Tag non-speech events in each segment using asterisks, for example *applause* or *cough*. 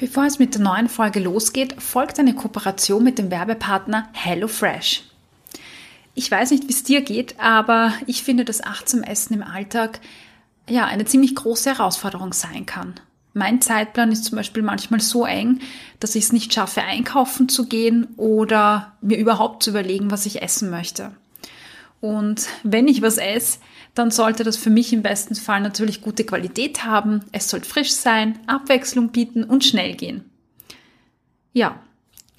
Bevor es mit der neuen Folge losgeht, folgt eine Kooperation mit dem Werbepartner HelloFresh. Ich weiß nicht, wie es dir geht, aber ich finde, dass achtsam Essen im Alltag ja eine ziemlich große Herausforderung sein kann. Mein Zeitplan ist zum Beispiel manchmal so eng, dass ich es nicht schaffe, einkaufen zu gehen oder mir überhaupt zu überlegen, was ich essen möchte. Und wenn ich was esse, dann sollte das für mich im besten Fall natürlich gute Qualität haben. Es soll frisch sein, Abwechslung bieten und schnell gehen. Ja,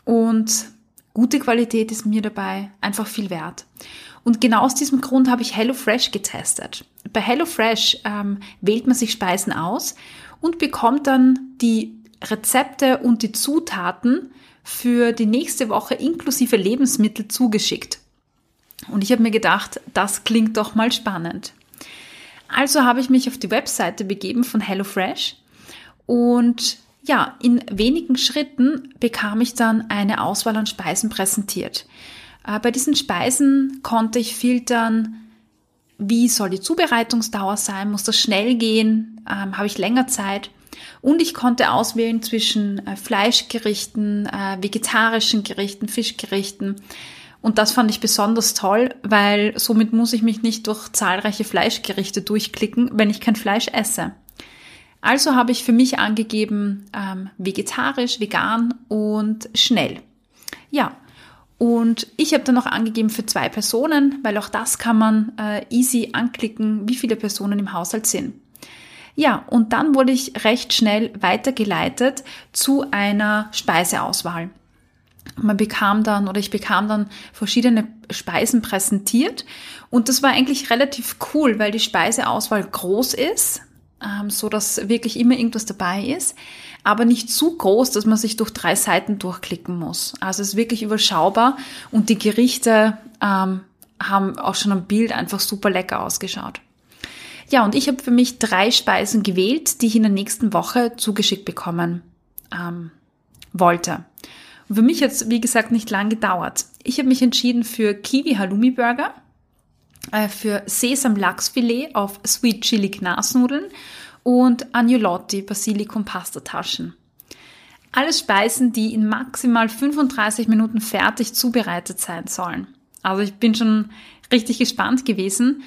und gute Qualität ist mir dabei einfach viel wert. Und genau aus diesem Grund habe ich HelloFresh getestet. Bei HelloFresh ähm, wählt man sich Speisen aus und bekommt dann die Rezepte und die Zutaten für die nächste Woche inklusive Lebensmittel zugeschickt. Und ich habe mir gedacht, das klingt doch mal spannend. Also habe ich mich auf die Webseite begeben von HelloFresh und ja, in wenigen Schritten bekam ich dann eine Auswahl an Speisen präsentiert. Äh, bei diesen Speisen konnte ich filtern, wie soll die Zubereitungsdauer sein, muss das schnell gehen, ähm, habe ich länger Zeit. Und ich konnte auswählen zwischen äh, Fleischgerichten, äh, vegetarischen Gerichten, Fischgerichten, und das fand ich besonders toll, weil somit muss ich mich nicht durch zahlreiche Fleischgerichte durchklicken, wenn ich kein Fleisch esse. Also habe ich für mich angegeben ähm, vegetarisch, vegan und schnell. Ja, und ich habe dann noch angegeben für zwei Personen, weil auch das kann man äh, easy anklicken, wie viele Personen im Haushalt sind. Ja, und dann wurde ich recht schnell weitergeleitet zu einer Speiseauswahl man bekam dann oder ich bekam dann verschiedene Speisen präsentiert und das war eigentlich relativ cool, weil die Speiseauswahl groß ist, ähm, so dass wirklich immer irgendwas dabei ist, aber nicht zu groß, dass man sich durch drei Seiten durchklicken muss. Also es ist wirklich überschaubar und die Gerichte ähm, haben auch schon am Bild einfach super lecker ausgeschaut. Ja, und ich habe für mich drei Speisen gewählt, die ich in der nächsten Woche zugeschickt bekommen ähm, wollte. Für mich jetzt, wie gesagt, nicht lang gedauert. Ich habe mich entschieden für Kiwi Halloumi Burger, äh, für Sesam Lachsfilet auf Sweet Chili Knasnudeln und Agnolotti Basilikum Pastataschen. Alles Speisen, die in maximal 35 Minuten fertig zubereitet sein sollen. Also ich bin schon richtig gespannt gewesen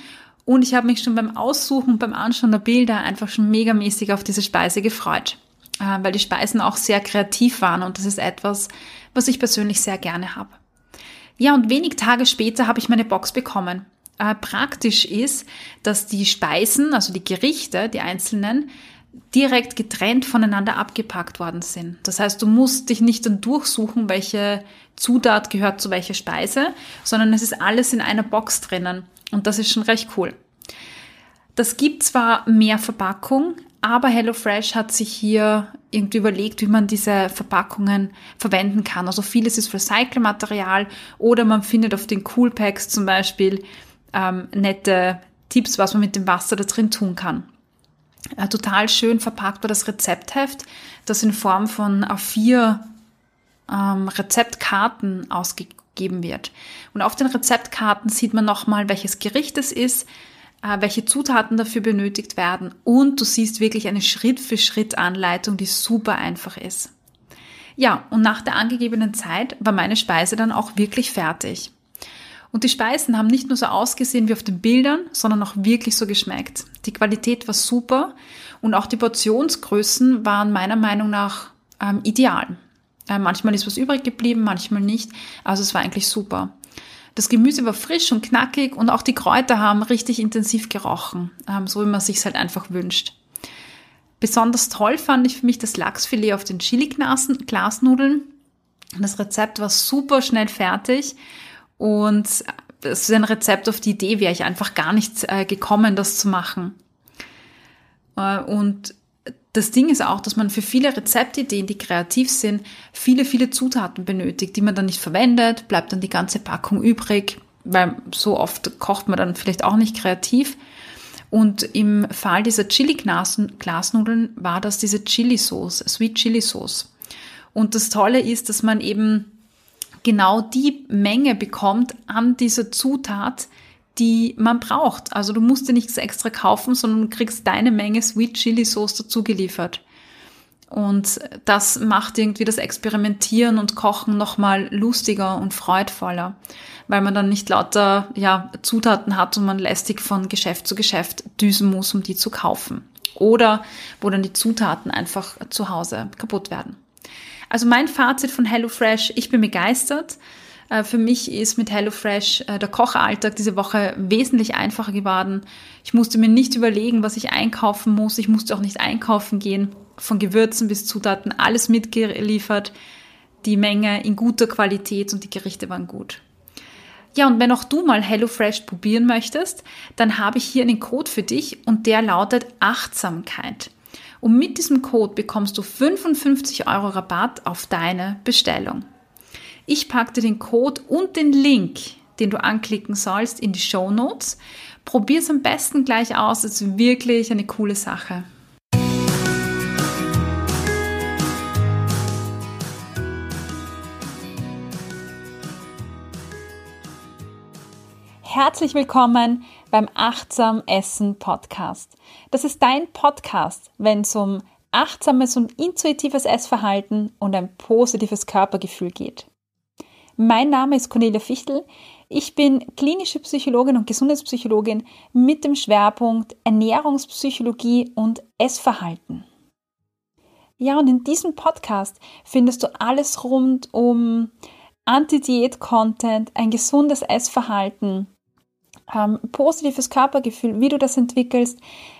und ich habe mich schon beim Aussuchen, beim Anschauen der Bilder einfach schon megamäßig auf diese Speise gefreut. Äh, weil die Speisen auch sehr kreativ waren und das ist etwas, was ich persönlich sehr gerne habe. Ja, und wenig Tage später habe ich meine Box bekommen. Äh, praktisch ist, dass die Speisen, also die Gerichte, die einzelnen, direkt getrennt voneinander abgepackt worden sind. Das heißt, du musst dich nicht dann durchsuchen, welche Zutat gehört zu welcher Speise, sondern es ist alles in einer Box drinnen. Und das ist schon recht cool. Das gibt zwar mehr Verpackung, aber HelloFresh hat sich hier irgendwie überlegt, wie man diese Verpackungen verwenden kann. Also vieles ist Recyclingmaterial oder man findet auf den Coolpacks zum Beispiel ähm, nette Tipps, was man mit dem Wasser da drin tun kann. Äh, total schön verpackt war das Rezeptheft, das in Form von A4 ähm, Rezeptkarten ausgegeben wird. Und auf den Rezeptkarten sieht man nochmal, welches Gericht es ist, welche Zutaten dafür benötigt werden und du siehst wirklich eine Schritt-für-Schritt-Anleitung, die super einfach ist. Ja, und nach der angegebenen Zeit war meine Speise dann auch wirklich fertig. Und die Speisen haben nicht nur so ausgesehen wie auf den Bildern, sondern auch wirklich so geschmeckt. Die Qualität war super und auch die Portionsgrößen waren meiner Meinung nach ähm, ideal. Äh, manchmal ist was übrig geblieben, manchmal nicht. Also es war eigentlich super. Das Gemüse war frisch und knackig und auch die Kräuter haben richtig intensiv gerochen, ähm, so wie man sich halt einfach wünscht. Besonders toll fand ich für mich das Lachsfilet auf den Chili-Glasnudeln. Das Rezept war super schnell fertig und es ist ein Rezept, auf die Idee wäre ich einfach gar nicht äh, gekommen, das zu machen. Äh, und das Ding ist auch, dass man für viele Rezeptideen, die kreativ sind, viele, viele Zutaten benötigt, die man dann nicht verwendet, bleibt dann die ganze Packung übrig, weil so oft kocht man dann vielleicht auch nicht kreativ. Und im Fall dieser Chili-Glasnudeln war das diese Chili-Sauce, Sweet Chili-Sauce. Und das Tolle ist, dass man eben genau die Menge bekommt an dieser Zutat, die man braucht. Also du musst dir nichts extra kaufen, sondern du kriegst deine Menge Sweet Chili Sauce dazu geliefert. Und das macht irgendwie das Experimentieren und Kochen nochmal lustiger und freudvoller, weil man dann nicht lauter ja, Zutaten hat und man lästig von Geschäft zu Geschäft düsen muss, um die zu kaufen. Oder wo dann die Zutaten einfach zu Hause kaputt werden. Also mein Fazit von HelloFresh, ich bin begeistert. Äh, für mich ist mit HelloFresh äh, der Kochalltag diese Woche wesentlich einfacher geworden. Ich musste mir nicht überlegen, was ich einkaufen muss. Ich musste auch nicht einkaufen gehen. Von Gewürzen bis Zutaten alles mitgeliefert. Die Menge in guter Qualität und die Gerichte waren gut. Ja, und wenn auch du mal HelloFresh probieren möchtest, dann habe ich hier einen Code für dich und der lautet Achtsamkeit. Und mit diesem Code bekommst du 55 Euro Rabatt auf deine Bestellung. Ich packe dir den Code und den Link, den du anklicken sollst, in die Show Notes. Probier es am besten gleich aus. Es ist wirklich eine coole Sache. Herzlich willkommen beim Achtsam Essen Podcast. Das ist dein Podcast, wenn es um achtsames und intuitives Essverhalten und ein positives Körpergefühl geht. Mein Name ist Cornelia Fichtel. Ich bin klinische Psychologin und Gesundheitspsychologin mit dem Schwerpunkt Ernährungspsychologie und Essverhalten. Ja, und in diesem Podcast findest du alles rund um Anti-Diät-Content, ein gesundes Essverhalten, ähm, positives Körpergefühl, wie du das entwickelst.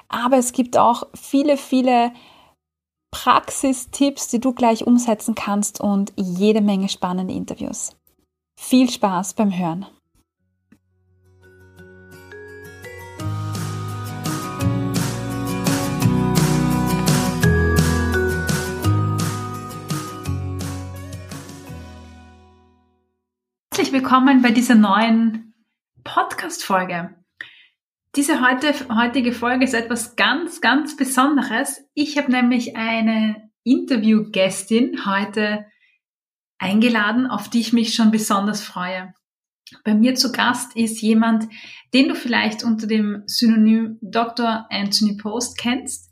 Aber es gibt auch viele, viele Praxistipps, die du gleich umsetzen kannst und jede Menge spannende Interviews. Viel Spaß beim Hören. Herzlich willkommen bei dieser neuen Podcast-Folge. Diese heute, heutige Folge ist etwas ganz, ganz Besonderes. Ich habe nämlich eine Interviewgästin heute eingeladen, auf die ich mich schon besonders freue. Bei mir zu Gast ist jemand, den du vielleicht unter dem Synonym Dr. Anthony Post kennst.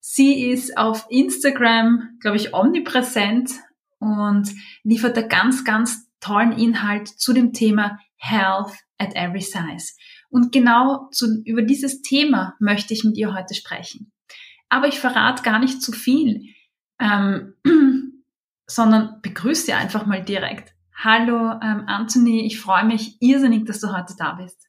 Sie ist auf Instagram, glaube ich, omnipräsent und liefert da ganz, ganz tollen Inhalt zu dem Thema Health at every size. Und genau zu, über dieses Thema möchte ich mit ihr heute sprechen. Aber ich verrate gar nicht zu viel, ähm, *clears throat* sondern begrüße sie einfach mal direkt. Hallo ähm, Anthony, ich freue mich irrsinnig, dass du heute da bist.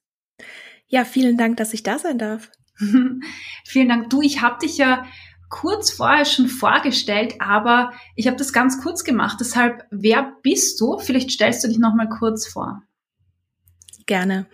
Ja, vielen Dank, dass ich da sein darf. *laughs* vielen Dank. Du, ich habe dich ja kurz vorher schon vorgestellt, aber ich habe das ganz kurz gemacht. Deshalb, wer bist du? Vielleicht stellst du dich noch mal kurz vor. Gerne.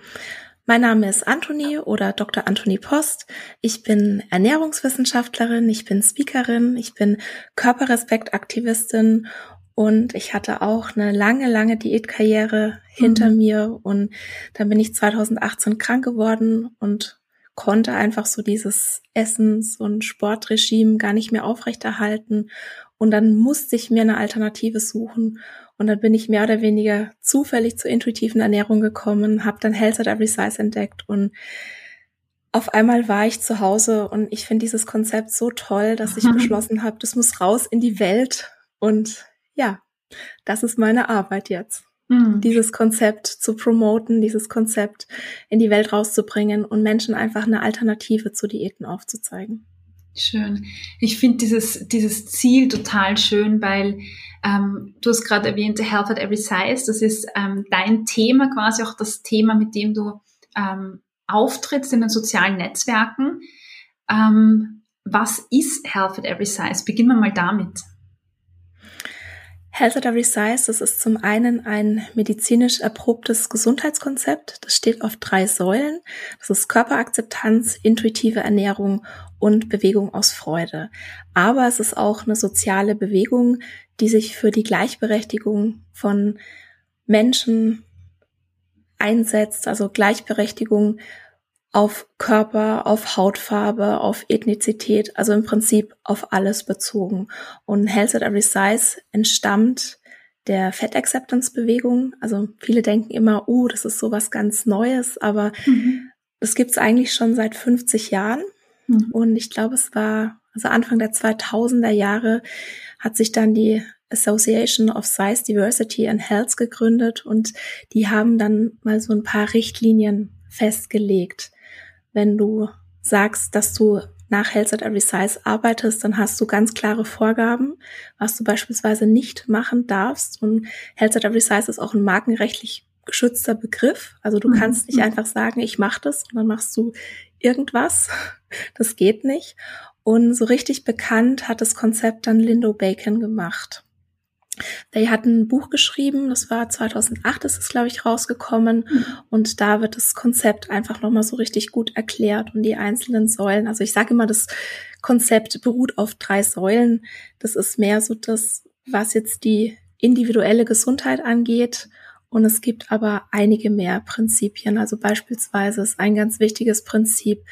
Mein Name ist Anthony oder Dr. Anthony Post. Ich bin Ernährungswissenschaftlerin, ich bin Speakerin, ich bin Körperrespektaktivistin und ich hatte auch eine lange, lange Diätkarriere hinter mhm. mir und dann bin ich 2018 krank geworden und konnte einfach so dieses Essens- und Sportregime gar nicht mehr aufrechterhalten und dann musste ich mir eine Alternative suchen und dann bin ich mehr oder weniger zufällig zur intuitiven Ernährung gekommen, habe dann Health at Every Size entdeckt und auf einmal war ich zu Hause und ich finde dieses Konzept so toll, dass ich *laughs* beschlossen habe, das muss raus in die Welt. Und ja, das ist meine Arbeit jetzt. Mhm. Dieses Konzept zu promoten, dieses Konzept in die Welt rauszubringen und Menschen einfach eine Alternative zu Diäten aufzuzeigen. Schön. Ich finde dieses, dieses Ziel total schön, weil ähm, du hast gerade erwähnt, Health at Every Size, das ist ähm, dein Thema, quasi auch das Thema, mit dem du ähm, auftrittst in den sozialen Netzwerken. Ähm, was ist Health at Every Size? Beginnen wir mal damit. Health at Every Size, das ist zum einen ein medizinisch erprobtes Gesundheitskonzept. Das steht auf drei Säulen. Das ist Körperakzeptanz, intuitive Ernährung und Bewegung aus Freude. Aber es ist auch eine soziale Bewegung, die sich für die Gleichberechtigung von Menschen einsetzt, also Gleichberechtigung auf Körper, auf Hautfarbe, auf Ethnizität, also im Prinzip auf alles bezogen. Und Health at Every Size entstammt der Fat Acceptance Bewegung. Also viele denken immer, uh, das ist sowas ganz Neues, aber mhm. das gibt es eigentlich schon seit 50 Jahren. Mhm. Und ich glaube, es war Also Anfang der 2000er Jahre hat sich dann die Association of Size Diversity and Health gegründet und die haben dann mal so ein paar Richtlinien festgelegt. Wenn du sagst, dass du nach Health at Every Size arbeitest, dann hast du ganz klare Vorgaben, was du beispielsweise nicht machen darfst. Und Health at Every Size ist auch ein markenrechtlich geschützter Begriff. Also du mhm. kannst nicht einfach sagen, ich mache das und dann machst du irgendwas. Das geht nicht. Und so richtig bekannt hat das Konzept dann Lindo Bacon gemacht. They hat ein Buch geschrieben, das war 2008, ist es glaube ich rausgekommen mhm. und da wird das Konzept einfach nochmal so richtig gut erklärt und die einzelnen Säulen. Also ich sage immer, das Konzept beruht auf drei Säulen. Das ist mehr so das, was jetzt die individuelle Gesundheit angeht und es gibt aber einige mehr Prinzipien. Also beispielsweise ist ein ganz wichtiges Prinzip,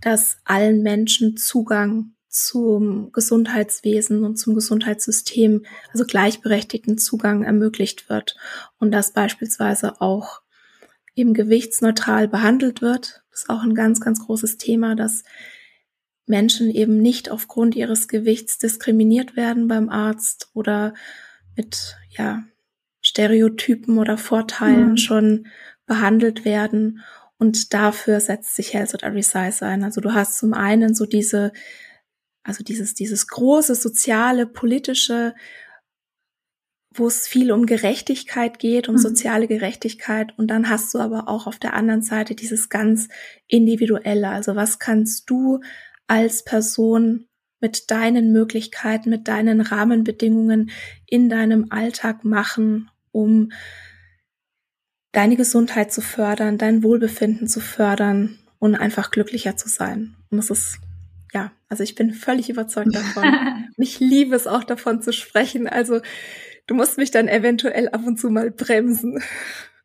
dass allen Menschen Zugang zum Gesundheitswesen und zum Gesundheitssystem, also gleichberechtigten Zugang ermöglicht wird und dass beispielsweise auch eben gewichtsneutral behandelt wird. Das ist auch ein ganz, ganz großes Thema, dass Menschen eben nicht aufgrund ihres Gewichts diskriminiert werden beim Arzt oder mit, ja, Stereotypen oder Vorteilen mhm. schon behandelt werden. Und dafür setzt sich Health at Every Size ein. Also du hast zum einen so diese also dieses, dieses große soziale, politische, wo es viel um Gerechtigkeit geht, um mhm. soziale Gerechtigkeit. Und dann hast du aber auch auf der anderen Seite dieses ganz individuelle. Also was kannst du als Person mit deinen Möglichkeiten, mit deinen Rahmenbedingungen in deinem Alltag machen, um deine Gesundheit zu fördern, dein Wohlbefinden zu fördern und einfach glücklicher zu sein. Und das ist ja, also ich bin völlig überzeugt davon. *laughs* ich liebe es auch davon zu sprechen. Also du musst mich dann eventuell ab und zu mal bremsen.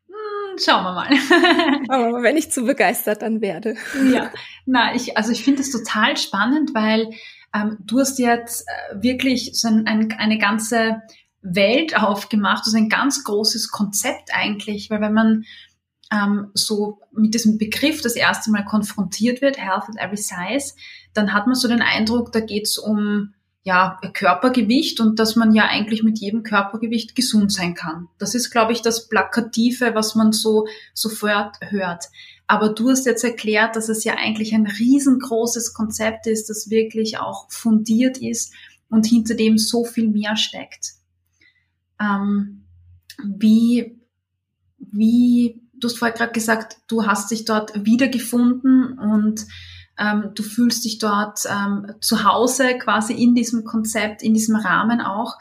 Hm, schauen wir mal. *laughs* Aber wenn ich zu begeistert dann werde. Ja, na, ich, also ich finde es total spannend, weil ähm, du hast jetzt äh, wirklich so ein, ein, eine ganze Welt aufgemacht, also ein ganz großes Konzept eigentlich, weil wenn man ähm, so mit diesem Begriff das erste Mal konfrontiert wird, Health at Every Size, dann hat man so den Eindruck, da geht's um ja, Körpergewicht und dass man ja eigentlich mit jedem Körpergewicht gesund sein kann. Das ist, glaube ich, das Plakative, was man so sofort hört. Aber du hast jetzt erklärt, dass es ja eigentlich ein riesengroßes Konzept ist, das wirklich auch fundiert ist und hinter dem so viel mehr steckt. Ähm, wie, wie, du hast vorher gerade gesagt, du hast dich dort wiedergefunden und ähm, du fühlst dich dort ähm, zu Hause quasi in diesem Konzept, in diesem Rahmen auch.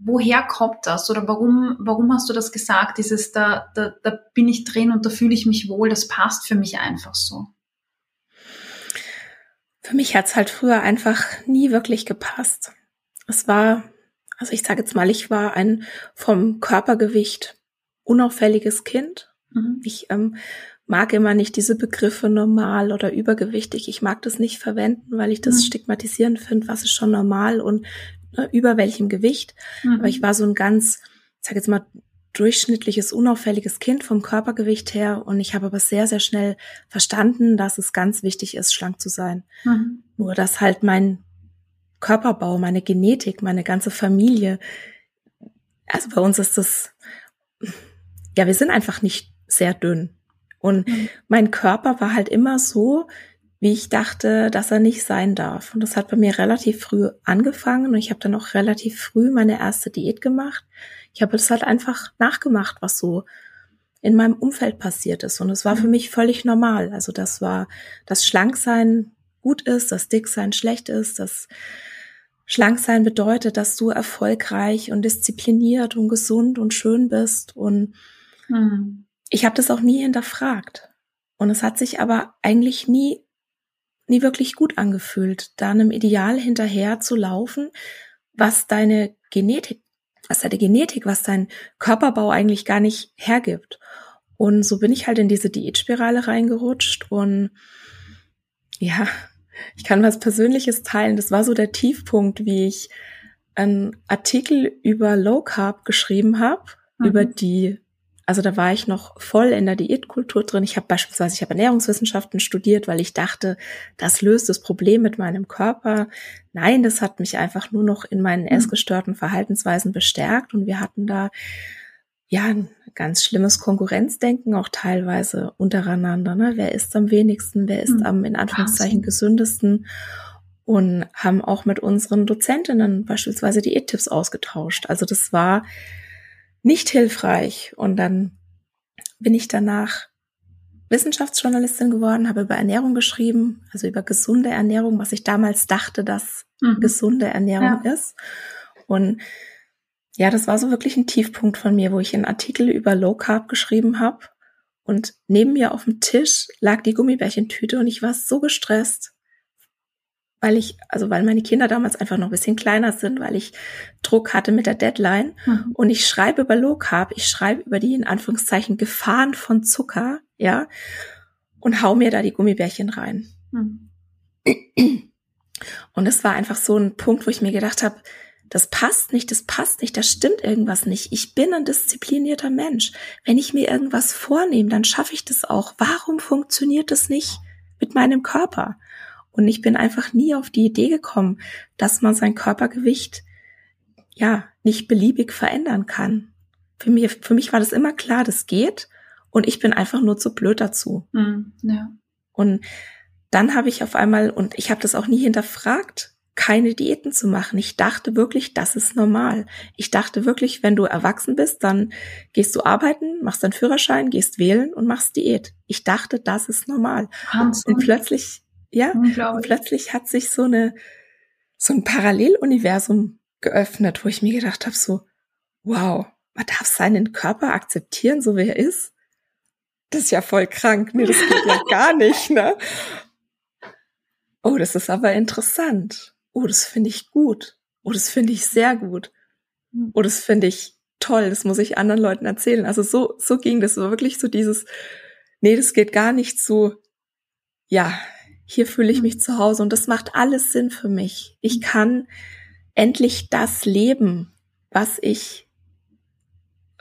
Woher kommt das oder warum, warum hast du das gesagt? Dieses, da, da, da bin ich drin und da fühle ich mich wohl, das passt für mich einfach so. Für mich hat's halt früher einfach nie wirklich gepasst. Es war, also ich sage jetzt mal, ich war ein vom Körpergewicht unauffälliges Kind. Mhm. Ich ähm, mag immer nicht diese Begriffe normal oder übergewichtig. Ich mag das nicht verwenden, weil ich das mhm. stigmatisierend finde, was ist schon normal und ne, über welchem Gewicht. Mhm. Aber ich war so ein ganz, ich sag jetzt mal, durchschnittliches, unauffälliges Kind vom Körpergewicht her und ich habe aber sehr, sehr schnell verstanden, dass es ganz wichtig ist, schlank zu sein. Mhm. Nur dass halt mein Körperbau, meine Genetik, meine ganze Familie, also bei uns ist das, ja, wir sind einfach nicht sehr dünn. Und mhm. mein Körper war halt immer so, wie ich dachte, dass er nicht sein darf. Und das hat bei mir relativ früh angefangen und ich habe dann auch relativ früh meine erste Diät gemacht. Ich habe das halt einfach nachgemacht, was so in meinem Umfeld passiert ist. Und es war für mhm. mich völlig normal. Also das war, dass Schlanksein gut ist, dass Dicksein schlecht ist, dass Schlanksein bedeutet, dass du erfolgreich und diszipliniert und gesund und schön bist. Und mhm ich habe das auch nie hinterfragt. Und es hat sich aber eigentlich nie, nie wirklich gut angefühlt, da einem Ideal hinterher zu laufen, was deine Genetik, was deine Genetik, was dein Körperbau eigentlich gar nicht hergibt. Und so bin ich halt in diese Diätspirale reingerutscht und ja, ich kann was Persönliches teilen. Das war so der Tiefpunkt, wie ich einen Artikel über Low Carb geschrieben habe, mhm. über die Also da war ich noch voll in der Diätkultur drin. Ich habe beispielsweise, ich habe Ernährungswissenschaften studiert, weil ich dachte, das löst das Problem mit meinem Körper. Nein, das hat mich einfach nur noch in meinen mhm. essgestörten Verhaltensweisen bestärkt und wir hatten da ja ein ganz schlimmes Konkurrenzdenken auch teilweise untereinander. Ne? Wer ist am wenigsten, wer ist mhm. am in Anführungszeichen gesündesten? Und haben auch mit unseren Dozentinnen beispielsweise Diättipps ausgetauscht. Also das war nicht hilfreich. Und dann bin ich danach Wissenschaftsjournalistin geworden, habe über Ernährung geschrieben, also über gesunde Ernährung, was ich damals dachte, dass mhm. gesunde Ernährung ja. ist. Und ja, das war so wirklich ein Tiefpunkt von mir, wo ich einen Artikel über Low Carb geschrieben habe. Und neben mir auf dem Tisch lag die Gummibärchentüte und ich war so gestresst, weil ich, also weil meine Kinder damals einfach noch ein bisschen kleiner sind, weil ich Druck hatte mit der Deadline. Mhm. Und ich schreibe über Low Carb, ich schreibe über die in Anführungszeichen Gefahren von Zucker, ja, und hau mir da die Gummibärchen rein. Mhm. Und es war einfach so ein Punkt, wo ich mir gedacht habe, das passt nicht, das passt nicht, da stimmt irgendwas nicht. Ich bin ein disziplinierter Mensch. Wenn ich mir irgendwas vornehme, dann schaffe ich das auch. Warum funktioniert das nicht mit meinem Körper? Und ich bin einfach nie auf die Idee gekommen, dass man sein Körpergewicht ja nicht beliebig verändern kann. Für mich, für mich war das immer klar, das geht. Und ich bin einfach nur zu blöd dazu. Mm, ja. Und dann habe ich auf einmal, und ich habe das auch nie hinterfragt, keine Diäten zu machen. Ich dachte wirklich, das ist normal. Ich dachte wirklich, wenn du erwachsen bist, dann gehst du arbeiten, machst deinen Führerschein, gehst wählen und machst Diät. Ich dachte, das ist normal. Wahnsinn. Und plötzlich ja, und plötzlich hat sich so eine so ein Paralleluniversum geöffnet, wo ich mir gedacht habe, so, wow, man darf seinen Körper akzeptieren, so wie er ist. Das ist ja voll krank. Nee, das geht ja *laughs* gar nicht, ne? Oh, das ist aber interessant. Oh, das finde ich gut. Oh, das finde ich sehr gut. Hm. Oh, das finde ich toll. Das muss ich anderen Leuten erzählen. Also so, so ging das. war wirklich so dieses, nee, das geht gar nicht so, ja, hier fühle ich mich zu Hause und das macht alles Sinn für mich. Ich kann endlich das leben, was ich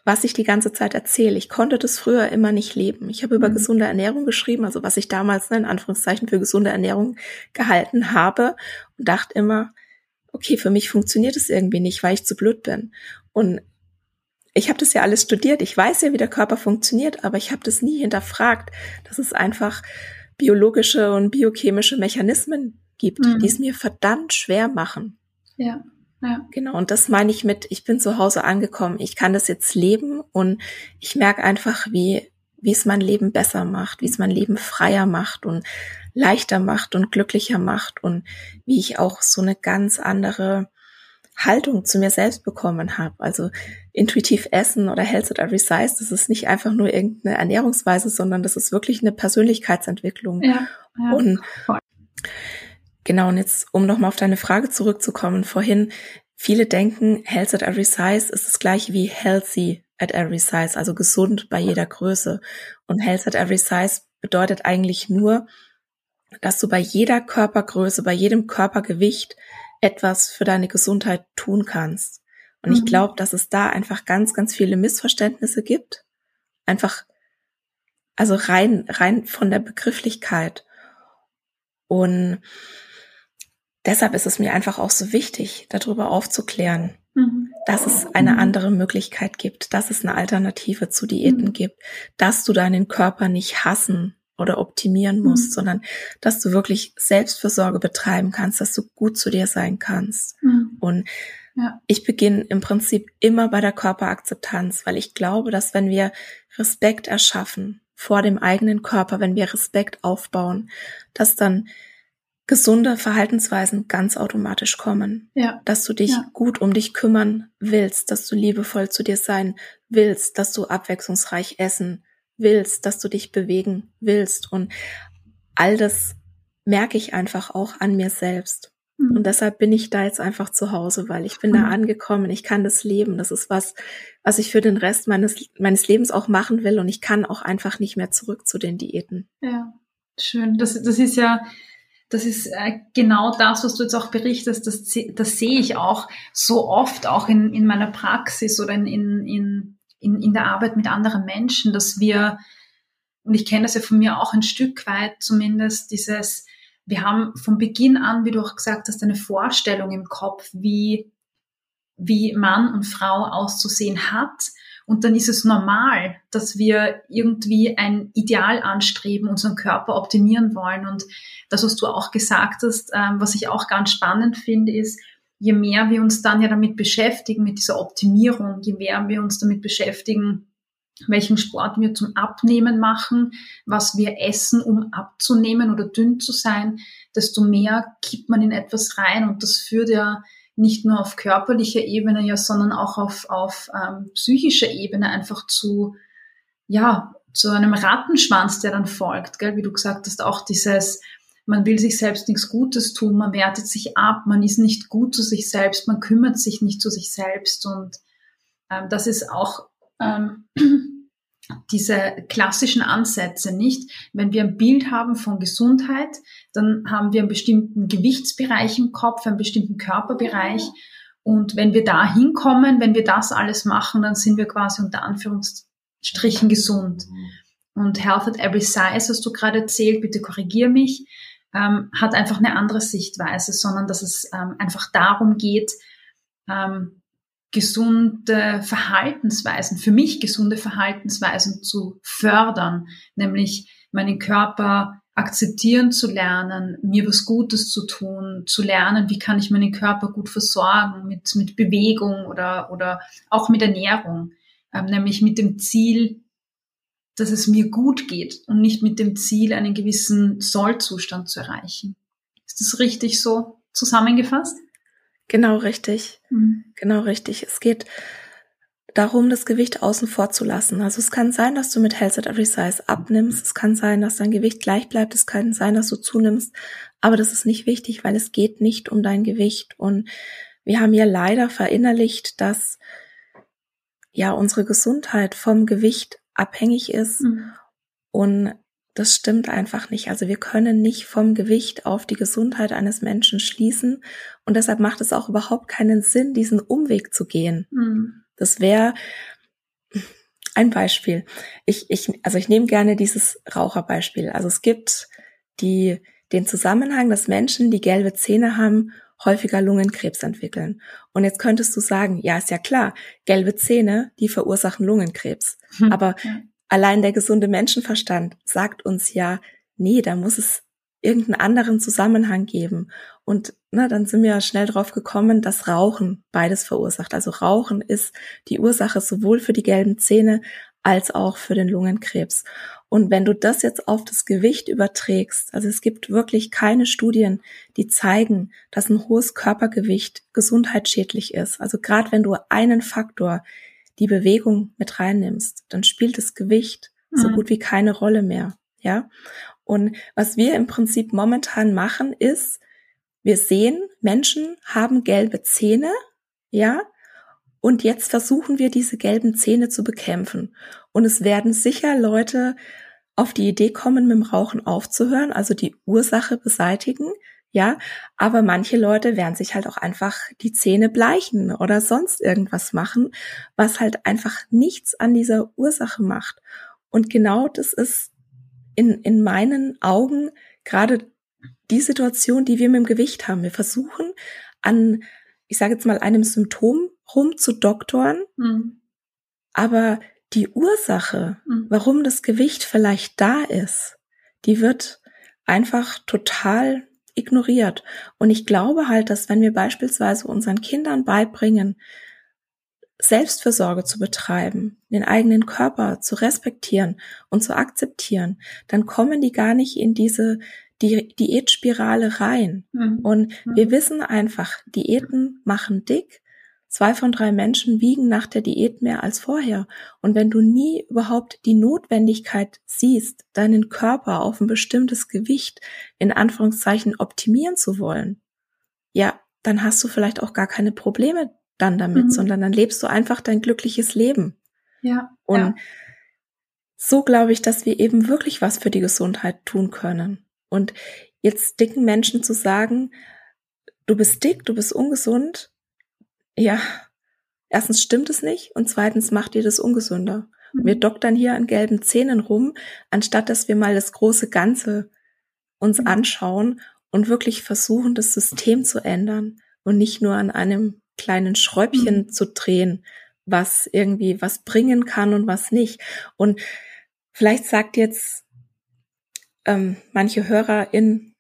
was ich die ganze Zeit erzähle. Ich konnte das früher immer nicht leben. Ich habe über mhm. gesunde Ernährung geschrieben, also was ich damals ne, in Anführungszeichen für gesunde Ernährung gehalten habe und dachte immer, okay, für mich funktioniert es irgendwie nicht, weil ich zu blöd bin. Und ich habe das ja alles studiert. Ich weiß ja, wie der Körper funktioniert, aber ich habe das nie hinterfragt. Das ist einfach biologische und biochemische Mechanismen gibt, mhm. die es mir verdammt schwer machen. Ja. Ja. Genau, und das meine ich mit, ich bin zu Hause angekommen, ich kann das jetzt leben und ich merke einfach, wie, wie es mein Leben besser macht, wie es mein Leben freier macht und leichter macht und glücklicher macht und wie ich auch so eine ganz andere Haltung zu mir selbst bekommen habe. Also intuitiv essen oder Health at Every Size, das ist nicht einfach nur irgendeine Ernährungsweise, sondern das ist wirklich eine Persönlichkeitsentwicklung. Ja, ja. Und genau, und jetzt, um nochmal auf deine Frage zurückzukommen, vorhin, viele denken, Health at Every Size ist das gleiche wie healthy at every size, also gesund bei jeder Größe. Und Health at Every Size bedeutet eigentlich nur, dass du bei jeder Körpergröße, bei jedem Körpergewicht etwas für deine Gesundheit tun kannst. Und mhm. ich glaube, dass es da einfach ganz, ganz viele Missverständnisse gibt. Einfach, also rein, rein von der Begrifflichkeit. Und deshalb ist es mir einfach auch so wichtig, darüber aufzuklären, mhm. dass es eine andere Möglichkeit gibt, dass es eine Alternative zu Diäten mhm. gibt, dass du deinen Körper nicht hassen oder optimieren musst, mhm. sondern dass du wirklich Selbstfürsorge betreiben kannst, dass du gut zu dir sein kannst. Mhm. Und ja. ich beginne im Prinzip immer bei der Körperakzeptanz, weil ich glaube, dass wenn wir Respekt erschaffen vor dem eigenen Körper, wenn wir Respekt aufbauen, dass dann gesunde Verhaltensweisen ganz automatisch kommen. Ja. Dass du dich ja. gut um dich kümmern willst, dass du liebevoll zu dir sein willst, dass du abwechslungsreich essen willst, dass du dich bewegen willst. Und all das merke ich einfach auch an mir selbst. Mhm. Und deshalb bin ich da jetzt einfach zu Hause, weil ich bin mhm. da angekommen, ich kann das leben. Das ist was, was ich für den Rest meines, meines Lebens auch machen will. Und ich kann auch einfach nicht mehr zurück zu den Diäten. Ja, schön. Das, das ist ja, das ist äh, genau das, was du jetzt auch berichtest. Das, das sehe ich auch so oft, auch in, in meiner Praxis oder in, in, in in, der Arbeit mit anderen Menschen, dass wir, und ich kenne das ja von mir auch ein Stück weit zumindest, dieses, wir haben von Beginn an, wie du auch gesagt hast, eine Vorstellung im Kopf, wie, wie Mann und Frau auszusehen hat. Und dann ist es normal, dass wir irgendwie ein Ideal anstreben, unseren Körper optimieren wollen. Und das, was du auch gesagt hast, ähm, was ich auch ganz spannend finde, ist, je mehr wir uns dann ja damit beschäftigen, mit dieser Optimierung, je mehr wir uns damit beschäftigen, welchen Sport wir zum Abnehmen machen, was wir essen, um abzunehmen oder dünn zu sein, desto mehr kippt man in etwas rein und das führt ja nicht nur auf körperlicher Ebene, ja, sondern auch auf, auf ähm, psychischer Ebene einfach zu, ja, zu einem Rattenschwanz, der dann folgt, gell? wie du gesagt hast, auch dieses, man will sich selbst nichts Gutes tun, man wertet sich ab, man ist nicht gut zu sich selbst, man kümmert sich nicht zu sich selbst und ähm, das ist auch ähm, diese klassischen Ansätze nicht. Wenn wir ein Bild haben von Gesundheit, dann haben wir einen bestimmten Gewichtsbereich im Kopf, einen bestimmten Körperbereich. Und wenn wir da hinkommen, wenn wir das alles machen, dann sind wir quasi unter Anführungsstrichen gesund. Und Health at Every Size, hast du gerade erzählt, bitte korrigier mich, ähm, hat einfach eine andere Sichtweise, sondern dass es ähm, einfach darum geht, ähm, gesunde Verhaltensweisen, für mich gesunde Verhaltensweisen zu fördern, nämlich meinen Körper akzeptieren zu lernen, mir was Gutes zu tun, zu lernen, wie kann ich meinen Körper gut versorgen mit, mit Bewegung oder, oder auch mit Ernährung, ähm, nämlich mit dem Ziel, dass es mir gut geht und nicht mit dem Ziel, einen gewissen Sollzustand zu erreichen. Ist das richtig so zusammengefasst? Genau richtig. Mhm. Genau richtig. Es geht darum, das Gewicht außen vor zu lassen. Also es kann sein, dass du mit Health at Every Size abnimmst. Es kann sein, dass dein Gewicht gleich bleibt. Es kann sein, dass du zunimmst. Aber das ist nicht wichtig, weil es geht nicht um dein Gewicht. Und wir haben ja leider verinnerlicht, dass ja unsere Gesundheit vom Gewicht abhängig ist. Mhm. Und das stimmt einfach nicht. Also wir können nicht vom Gewicht auf die Gesundheit eines Menschen schließen. Und deshalb macht es auch überhaupt keinen Sinn, diesen Umweg zu gehen. Mhm. Das wäre ein Beispiel. Ich, ich, also ich nehme gerne dieses Raucherbeispiel. Also es gibt die, den Zusammenhang, dass Menschen, die gelbe Zähne haben, häufiger Lungenkrebs entwickeln. Und jetzt könntest du sagen, ja, ist ja klar, gelbe Zähne, die verursachen Lungenkrebs. Hm. Aber ja. Allein der gesunde Menschenverstand sagt uns ja, nee, da muss es irgendeinen anderen Zusammenhang geben. Und na, dann sind wir ja schnell drauf gekommen, dass Rauchen beides verursacht. Also Rauchen ist die Ursache sowohl für die gelben Zähne als auch für den Lungenkrebs. Und wenn du das jetzt auf das Gewicht überträgst, also es gibt wirklich keine Studien, die zeigen, dass ein hohes Körpergewicht gesundheitsschädlich ist. Also gerade wenn du einen Faktor die Bewegung mit reinnimmst, dann spielt das Gewicht mhm. so gut wie keine Rolle mehr. Ja. Und was wir im Prinzip momentan machen, ist, wir sehen, Menschen haben gelbe Zähne, ja, und jetzt versuchen wir diese gelben Zähne zu bekämpfen. Und es werden sicher Leute auf die Idee kommen, mit dem Rauchen aufzuhören, also die Ursache beseitigen ja, aber manche Leute werden sich halt auch einfach die Zähne bleichen oder sonst irgendwas machen, was halt einfach nichts an dieser Ursache macht. Und genau das ist in, in meinen Augen gerade die Situation, die wir mit dem Gewicht haben. Wir versuchen an, ich sage jetzt mal, einem Symptom rumzudoktoren, mhm. aber die Ursache, mhm. warum das Gewicht vielleicht da ist, die wird einfach total ignoriert. Und ich glaube halt, dass wenn wir beispielsweise unseren Kindern beibringen, Selbstfürsorge zu betreiben, den eigenen Körper zu respektieren und zu akzeptieren, dann kommen die gar nicht in diese die Diätspirale rein. Mhm. Und mhm. wir wissen einfach, Diäten machen dick, Zwei von drei Menschen wiegen nach der Diät mehr als vorher. Und wenn du nie überhaupt die Notwendigkeit siehst, deinen Körper auf ein bestimmtes Gewicht in Anführungszeichen optimieren zu wollen, ja, dann hast du vielleicht auch gar keine Probleme dann damit, mhm. sondern dann lebst du einfach dein glückliches Leben. Ja. Und ja. so glaube ich, dass wir eben wirklich was für die Gesundheit tun können. Und jetzt dicken Menschen zu sagen, du bist dick, du bist ungesund, ja, erstens stimmt es nicht und zweitens macht ihr das ungesünder. Mhm. Wir doktern hier an gelben Zähnen rum, anstatt dass wir mal das große Ganze uns mhm. anschauen und wirklich versuchen, das System zu ändern und nicht nur an einem kleinen Schräubchen mhm. zu drehen, was irgendwie was bringen kann und was nicht. Und vielleicht sagt jetzt ähm, manche Hörerin,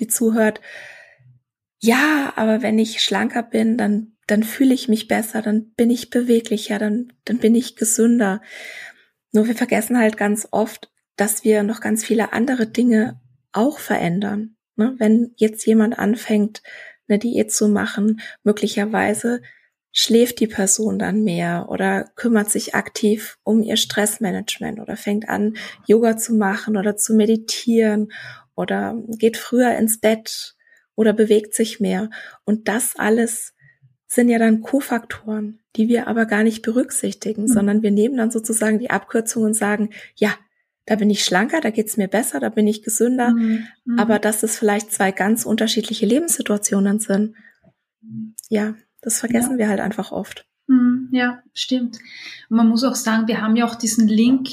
die zuhört, ja, aber wenn ich schlanker bin, dann, dann fühle ich mich besser, dann bin ich beweglicher, dann, dann bin ich gesünder. Nur wir vergessen halt ganz oft, dass wir noch ganz viele andere Dinge auch verändern. Ne? Wenn jetzt jemand anfängt, eine Diät zu machen, möglicherweise schläft die Person dann mehr oder kümmert sich aktiv um ihr Stressmanagement oder fängt an, Yoga zu machen oder zu meditieren oder geht früher ins Bett oder bewegt sich mehr. Und das alles sind ja dann Kofaktoren, die wir aber gar nicht berücksichtigen, mhm. sondern wir nehmen dann sozusagen die Abkürzung und sagen, ja, da bin ich schlanker, da geht's mir besser, da bin ich gesünder, mhm. aber dass es vielleicht zwei ganz unterschiedliche Lebenssituationen sind. Ja, das vergessen ja. wir halt einfach oft. Mhm. Ja, stimmt. Und man muss auch sagen, wir haben ja auch diesen Link,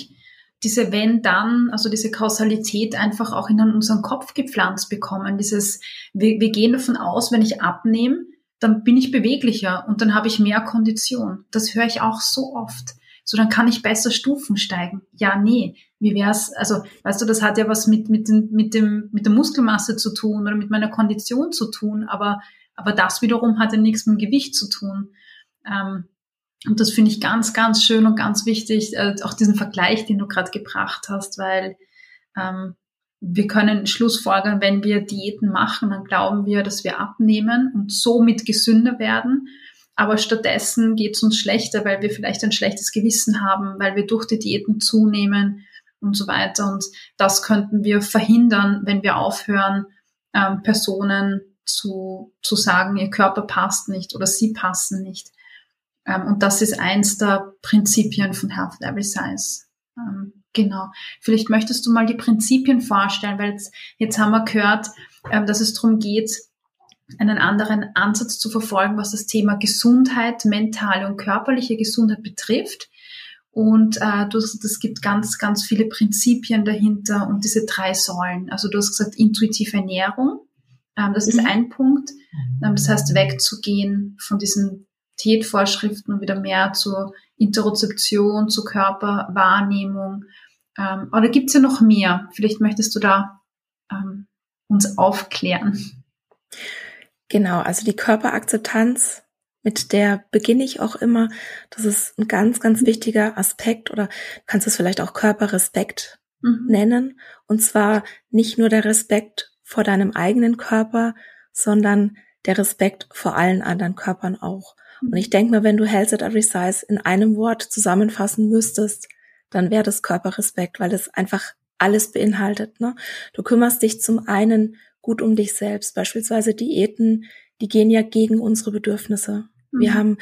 diese wenn dann, also diese Kausalität einfach auch in unseren Kopf gepflanzt bekommen. Dieses, wir, wir gehen davon aus, wenn ich abnehme, dann bin ich beweglicher und dann habe ich mehr Kondition. Das höre ich auch so oft. So, dann kann ich besser Stufen steigen. Ja, nee. Wie wär's? Also, weißt du, das hat ja was mit, mit, den, mit dem, mit der Muskelmasse zu tun oder mit meiner Kondition zu tun, aber, aber das wiederum hat ja nichts mit dem Gewicht zu tun. Ähm, und das finde ich ganz, ganz schön und ganz wichtig, äh, auch diesen Vergleich, den du gerade gebracht hast, weil ähm, wir können Schlussfolgern, wenn wir Diäten machen, dann glauben wir, dass wir abnehmen und somit gesünder werden. Aber stattdessen geht es uns schlechter, weil wir vielleicht ein schlechtes Gewissen haben, weil wir durch die Diäten zunehmen und so weiter. Und das könnten wir verhindern, wenn wir aufhören, ähm, Personen zu, zu sagen, ihr Körper passt nicht oder sie passen nicht. Ähm, und das ist eins der Prinzipien von Health Every Size. Ähm, genau. Vielleicht möchtest du mal die Prinzipien vorstellen, weil jetzt, jetzt haben wir gehört, ähm, dass es darum geht, einen anderen Ansatz zu verfolgen, was das Thema Gesundheit, mentale und körperliche Gesundheit betrifft. Und äh, du, das gibt ganz, ganz viele Prinzipien dahinter und diese drei Säulen. Also du hast gesagt, intuitive Ernährung. Ähm, das ist mhm. ein Punkt. Ähm, das heißt, wegzugehen von diesen Diätvorschriften und wieder mehr zur Interozeption, zur Körperwahrnehmung. Ähm, oder gibt es ja noch mehr? Vielleicht möchtest du da ähm, uns aufklären. Genau, also die Körperakzeptanz, mit der beginne ich auch immer. Das ist ein ganz, ganz wichtiger Aspekt oder kannst es vielleicht auch Körperrespekt mhm. nennen. Und zwar nicht nur der Respekt vor deinem eigenen Körper, sondern der Respekt vor allen anderen Körpern auch. Und ich denke mir, wenn du Health at Every Size in einem Wort zusammenfassen müsstest, dann wäre das Körperrespekt, weil es einfach alles beinhaltet. Ne? Du kümmerst dich zum einen gut um dich selbst, beispielsweise Diäten, die gehen ja gegen unsere Bedürfnisse. Mhm. Wir haben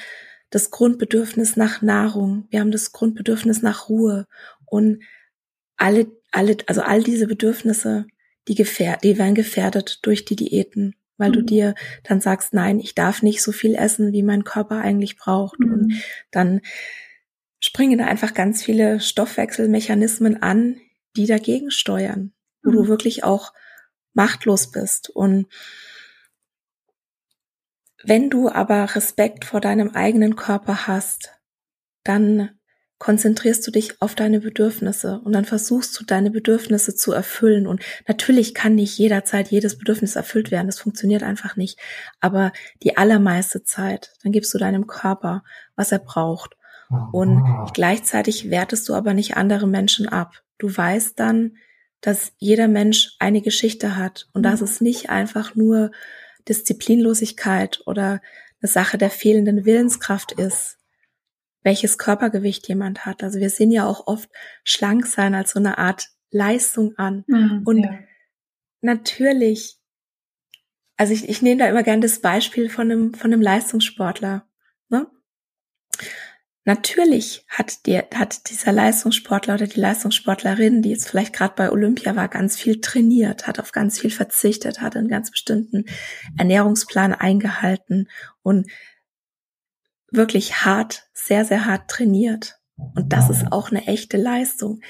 das Grundbedürfnis nach Nahrung, wir haben das Grundbedürfnis nach Ruhe und alle, alle, also all diese Bedürfnisse, die gefährd, die werden gefährdet durch die Diäten weil mhm. du dir dann sagst, nein, ich darf nicht so viel essen, wie mein Körper eigentlich braucht. Mhm. Und dann springen da einfach ganz viele Stoffwechselmechanismen an, die dagegen steuern, wo mhm. du wirklich auch machtlos bist. Und wenn du aber Respekt vor deinem eigenen Körper hast, dann konzentrierst du dich auf deine Bedürfnisse und dann versuchst du deine Bedürfnisse zu erfüllen. Und natürlich kann nicht jederzeit jedes Bedürfnis erfüllt werden. Das funktioniert einfach nicht. Aber die allermeiste Zeit, dann gibst du deinem Körper, was er braucht. Und gleichzeitig wertest du aber nicht andere Menschen ab. Du weißt dann, dass jeder Mensch eine Geschichte hat und dass es nicht einfach nur Disziplinlosigkeit oder eine Sache der fehlenden Willenskraft ist, welches Körpergewicht jemand hat. Also wir sehen ja auch oft schlank sein als so eine Art Leistung an. Mhm, und ja. natürlich, also ich, ich nehme da immer gerne das Beispiel von einem, von einem Leistungssportler. Ne? Natürlich hat, der, hat dieser Leistungssportler oder die Leistungssportlerin, die jetzt vielleicht gerade bei Olympia war, ganz viel trainiert, hat auf ganz viel verzichtet, hat einen ganz bestimmten Ernährungsplan eingehalten und wirklich hart, sehr, sehr hart trainiert. Und das ist auch eine echte Leistung.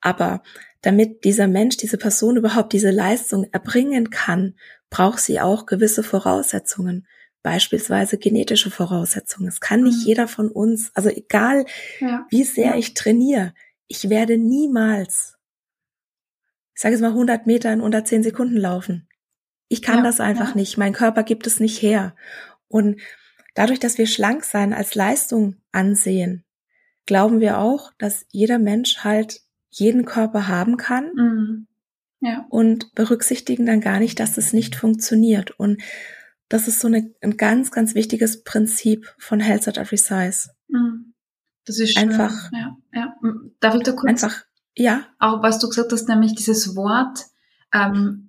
Aber damit dieser Mensch, diese Person überhaupt diese Leistung erbringen kann, braucht sie auch gewisse Voraussetzungen, beispielsweise genetische Voraussetzungen. Es kann nicht mhm. jeder von uns, also egal ja. wie sehr ja. ich trainiere, ich werde niemals, ich sage jetzt mal 100 Meter in unter 10 Sekunden laufen. Ich kann ja, das einfach nicht. Mein Körper gibt es nicht her. Und dadurch, dass wir schlank sein als Leistung ansehen, glauben wir auch, dass jeder Mensch halt jeden Körper haben kann. Mhm. Ja. Und berücksichtigen dann gar nicht, dass es nicht funktioniert. Und das ist so eine, ein ganz, ganz wichtiges Prinzip von Health at Every Size. Mhm. Das ist schön. einfach. Ja, ja. Darf ich da kurz? Einfach, ja. Auch was du gesagt hast, nämlich dieses Wort ähm,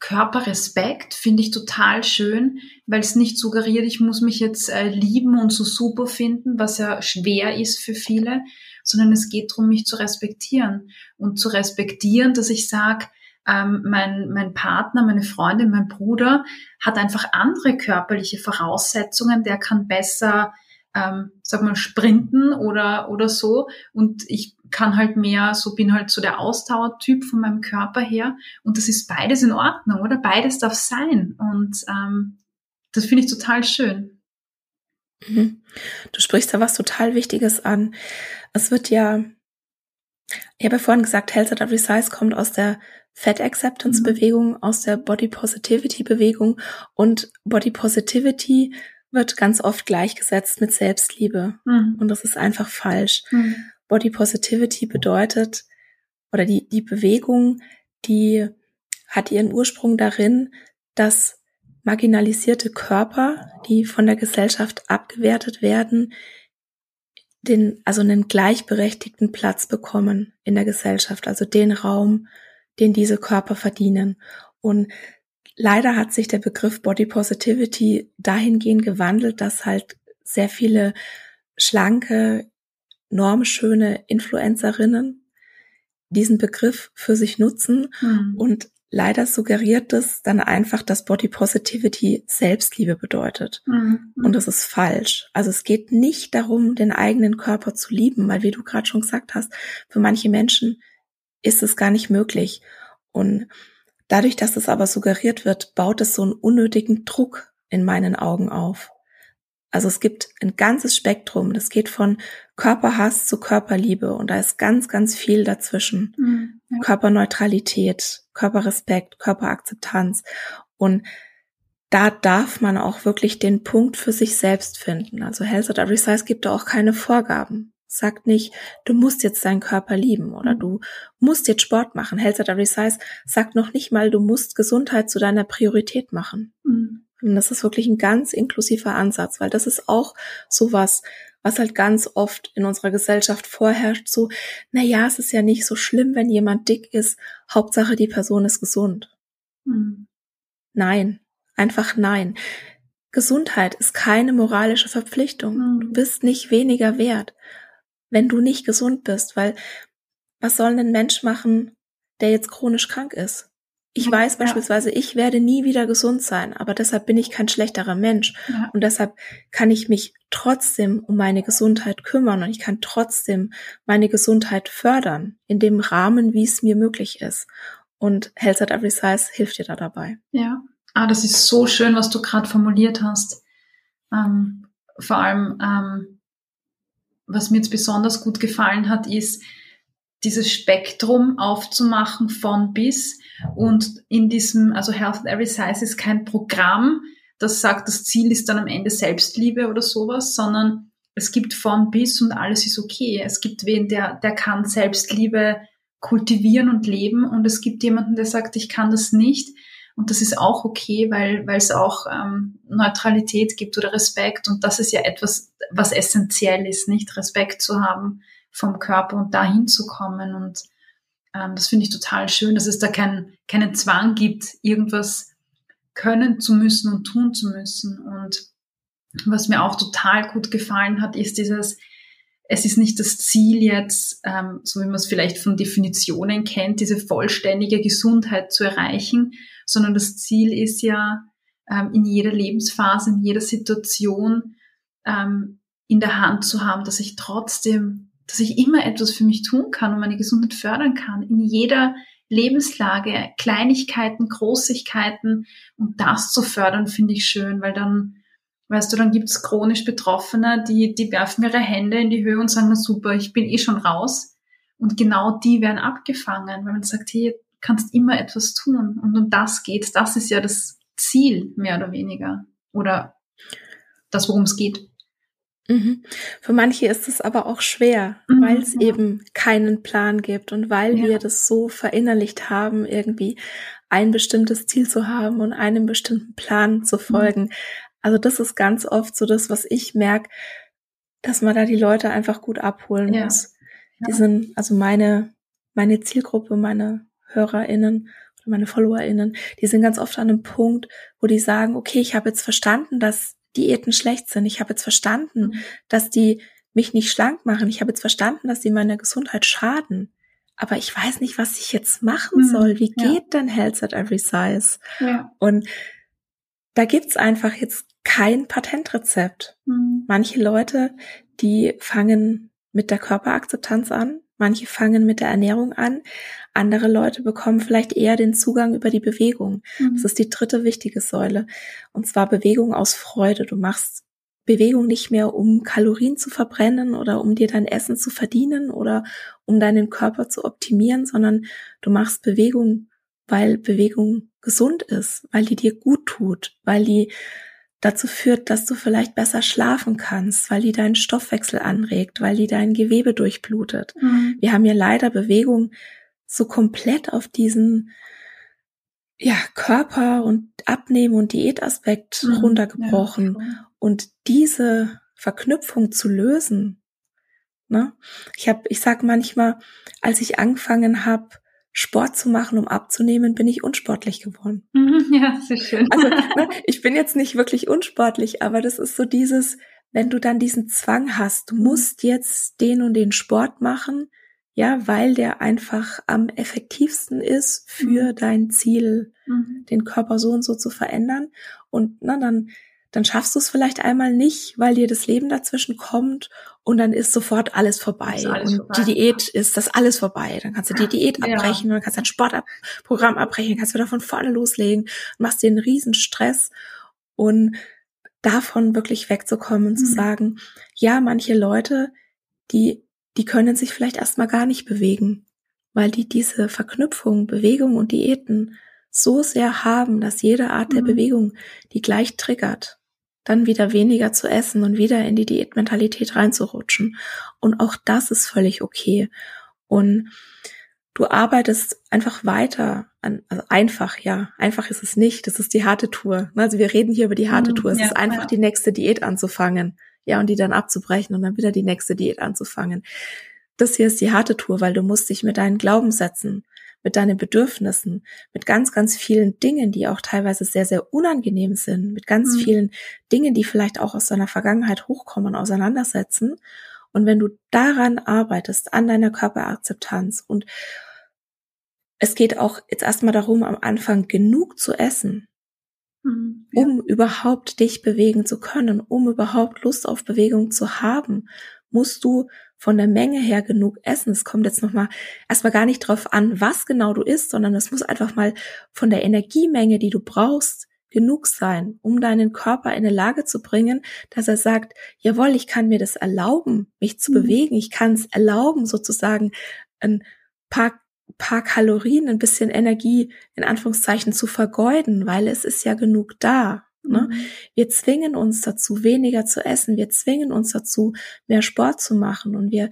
Körperrespekt finde ich total schön, weil es nicht suggeriert, ich muss mich jetzt äh, lieben und so super finden, was ja schwer ist für viele, sondern es geht darum, mich zu respektieren und zu respektieren, dass ich sage, ähm, mein, mein Partner, meine Freundin, mein Bruder hat einfach andere körperliche Voraussetzungen, der kann besser ähm, sag mal, sprinten oder, oder so. Und ich kann halt mehr, so bin halt so der Ausdauertyp von meinem Körper her. Und das ist beides in Ordnung, oder? Beides darf sein. Und ähm, das finde ich total schön. Mhm. Du sprichst da was total Wichtiges an. Es wird ja, ich habe ja vorhin gesagt, Health at Every Size kommt aus der Fat Acceptance Bewegung, mhm. aus der Body Positivity Bewegung und Body Positivity wird ganz oft gleichgesetzt mit Selbstliebe. Mhm. Und das ist einfach falsch. Mhm. Body Positivity bedeutet, oder die, die Bewegung, die hat ihren Ursprung darin, dass marginalisierte Körper, die von der Gesellschaft abgewertet werden, den, also einen gleichberechtigten Platz bekommen in der Gesellschaft, also den Raum, den diese Körper verdienen. Und Leider hat sich der Begriff Body Positivity dahingehend gewandelt, dass halt sehr viele schlanke, normschöne Influencerinnen diesen Begriff für sich nutzen mhm. und leider suggeriert es dann einfach, dass Body Positivity Selbstliebe bedeutet. Mhm. Und das ist falsch. Also es geht nicht darum, den eigenen Körper zu lieben, weil wie du gerade schon gesagt hast, für manche Menschen ist es gar nicht möglich. Und Dadurch, dass es aber suggeriert wird, baut es so einen unnötigen Druck in meinen Augen auf. Also es gibt ein ganzes Spektrum. Das geht von Körperhass zu Körperliebe und da ist ganz, ganz viel dazwischen. Mhm, ja. Körperneutralität, Körperrespekt, Körperakzeptanz. Und da darf man auch wirklich den Punkt für sich selbst finden. Also Health at Every Size gibt da auch keine Vorgaben. Sagt nicht, du musst jetzt deinen Körper lieben oder mhm. du musst jetzt Sport machen. Health at Every Size sagt noch nicht mal, du musst Gesundheit zu deiner Priorität machen. Mhm. Und das ist wirklich ein ganz inklusiver Ansatz, weil das ist auch sowas, was halt ganz oft in unserer Gesellschaft vorherrscht, so, na ja, es ist ja nicht so schlimm, wenn jemand dick ist, Hauptsache die Person ist gesund. Mhm. Nein, einfach nein. Gesundheit ist keine moralische Verpflichtung. Mhm. Du bist nicht weniger wert wenn du nicht gesund bist, weil was soll ein Mensch machen, der jetzt chronisch krank ist? Ich weiß ja. beispielsweise, ich werde nie wieder gesund sein, aber deshalb bin ich kein schlechterer Mensch. Ja. Und deshalb kann ich mich trotzdem um meine Gesundheit kümmern und ich kann trotzdem meine Gesundheit fördern, in dem Rahmen, wie es mir möglich ist. Und Health at Every Size hilft dir da dabei. Ja, ah, das ist so schön, was du gerade formuliert hast. Ähm, vor allem, ähm, was mir jetzt besonders gut gefallen hat, ist, dieses Spektrum aufzumachen von bis und in diesem, also Health at Every Size ist kein Programm, das sagt, das Ziel ist dann am Ende Selbstliebe oder sowas, sondern es gibt von bis und alles ist okay. Es gibt wen, der, der kann Selbstliebe kultivieren und leben und es gibt jemanden, der sagt, ich kann das nicht und das ist auch okay, weil, weil es auch ähm, Neutralität gibt oder Respekt. Und das ist ja etwas, was essentiell ist, nicht Respekt zu haben vom Körper und dahin zu kommen. Und ähm, das finde ich total schön, dass es da kein, keinen Zwang gibt, irgendwas können zu müssen und tun zu müssen. Und was mir auch total gut gefallen hat, ist dieses, es ist nicht das Ziel jetzt, ähm, so wie man es vielleicht von Definitionen kennt, diese vollständige Gesundheit zu erreichen, sondern das Ziel ist ja, ähm, in jeder Lebensphase, in jeder Situation ähm, in der Hand zu haben, dass ich trotzdem, dass ich immer etwas für mich tun kann und meine Gesundheit fördern kann, in jeder Lebenslage, Kleinigkeiten, Großigkeiten und das zu fördern, finde ich schön, weil dann, weißt du, dann gibt's chronisch Betroffene, die, die werfen ihre Hände in die Höhe und sagen, na super, ich bin eh schon raus. Und genau die werden abgefangen, weil man sagt, hey, kannst immer etwas tun. Und um das geht. Das ist ja das Ziel, mehr oder weniger. Oder das, worum es geht. Mhm. Für manche ist es aber auch schwer, mhm, weil es ja. eben keinen Plan gibt und weil ja. wir das so verinnerlicht haben, irgendwie ein bestimmtes Ziel zu haben und einem bestimmten Plan zu mhm. folgen. Mhm. Also das ist ganz oft so das, was ich merke, dass man da die Leute einfach gut abholen ja. muss. Die sind, also meine, meine Zielgruppe, meine HörerInnen oder meine FollowerInnen, die sind ganz oft an einem Punkt, wo die sagen, okay, ich habe jetzt verstanden, dass Diäten schlecht sind. Ich habe jetzt verstanden, mhm. dass die mich nicht schlank machen. Ich habe jetzt verstanden, dass sie meiner Gesundheit schaden. Aber ich weiß nicht, was ich jetzt machen mhm. soll. Wie ja. geht denn Health at Every Size? Ja. Und da gibt's einfach jetzt kein Patentrezept. Mhm. Manche Leute, die fangen mit der Körperakzeptanz an, manche fangen mit der Ernährung an, andere Leute bekommen vielleicht eher den Zugang über die Bewegung. Mhm. Das ist die dritte wichtige Säule. Und zwar Bewegung aus Freude. Du machst Bewegung nicht mehr, um Kalorien zu verbrennen oder um dir dein Essen zu verdienen oder um deinen Körper zu optimieren, sondern du machst Bewegung, weil Bewegung gesund ist, weil die dir gut tut, weil die dazu führt, dass du vielleicht besser schlafen kannst, weil die deinen Stoffwechsel anregt, weil die dein Gewebe durchblutet. Mhm. Wir haben ja leider Bewegung so komplett auf diesen ja, Körper und Abnehmen und Diätaspekt mhm, runtergebrochen. Ja, und diese Verknüpfung zu lösen, ne? Ich habe, ich sag manchmal, als ich angefangen habe, Sport zu machen, um abzunehmen, bin ich unsportlich geworden. Mhm, ja, sehr schön. Also ne, *laughs* ich bin jetzt nicht wirklich unsportlich, aber das ist so dieses, wenn du dann diesen Zwang hast, du musst jetzt den und den Sport machen, ja, weil der einfach am effektivsten ist für mhm. dein Ziel, mhm. den Körper so und so zu verändern. Und na, dann, dann schaffst du es vielleicht einmal nicht, weil dir das Leben dazwischen kommt und dann ist sofort alles vorbei. Alles und vorbei. die Diät ist das alles vorbei. Dann kannst du die Diät abbrechen ja. und dann kannst du dein Sportprogramm abbrechen, kannst du wieder von vorne loslegen und machst dir einen riesen Stress und davon wirklich wegzukommen und mhm. zu sagen, ja, manche Leute, die die können sich vielleicht erstmal gar nicht bewegen, weil die diese Verknüpfung, Bewegung und Diäten so sehr haben, dass jede Art der mhm. Bewegung die gleich triggert, dann wieder weniger zu essen und wieder in die Diätmentalität reinzurutschen. Und auch das ist völlig okay. Und du arbeitest einfach weiter an, also einfach, ja, einfach ist es nicht. Das ist die harte Tour. Also wir reden hier über die harte mhm, Tour. Es ja, ist einfach ja. die nächste Diät anzufangen ja, und die dann abzubrechen und dann wieder die nächste Diät anzufangen. Das hier ist die harte Tour, weil du musst dich mit deinen Glaubenssätzen, mit deinen Bedürfnissen, mit ganz, ganz vielen Dingen, die auch teilweise sehr, sehr unangenehm sind, mit ganz mhm. vielen Dingen, die vielleicht auch aus deiner Vergangenheit hochkommen, auseinandersetzen. Und wenn du daran arbeitest, an deiner Körperakzeptanz und es geht auch jetzt erstmal darum, am Anfang genug zu essen, Mhm. Um überhaupt dich bewegen zu können, um überhaupt Lust auf Bewegung zu haben, musst du von der Menge her genug essen. Es kommt jetzt nochmal erstmal gar nicht drauf an, was genau du isst, sondern es muss einfach mal von der Energiemenge, die du brauchst, genug sein, um deinen Körper in eine Lage zu bringen, dass er sagt, jawohl, ich kann mir das erlauben, mich zu mhm. bewegen. Ich kann es erlauben, sozusagen ein paar paar Kalorien, ein bisschen Energie in Anführungszeichen zu vergeuden, weil es ist ja genug da. Ne? Wir zwingen uns dazu, weniger zu essen. Wir zwingen uns dazu, mehr Sport zu machen. Und wir,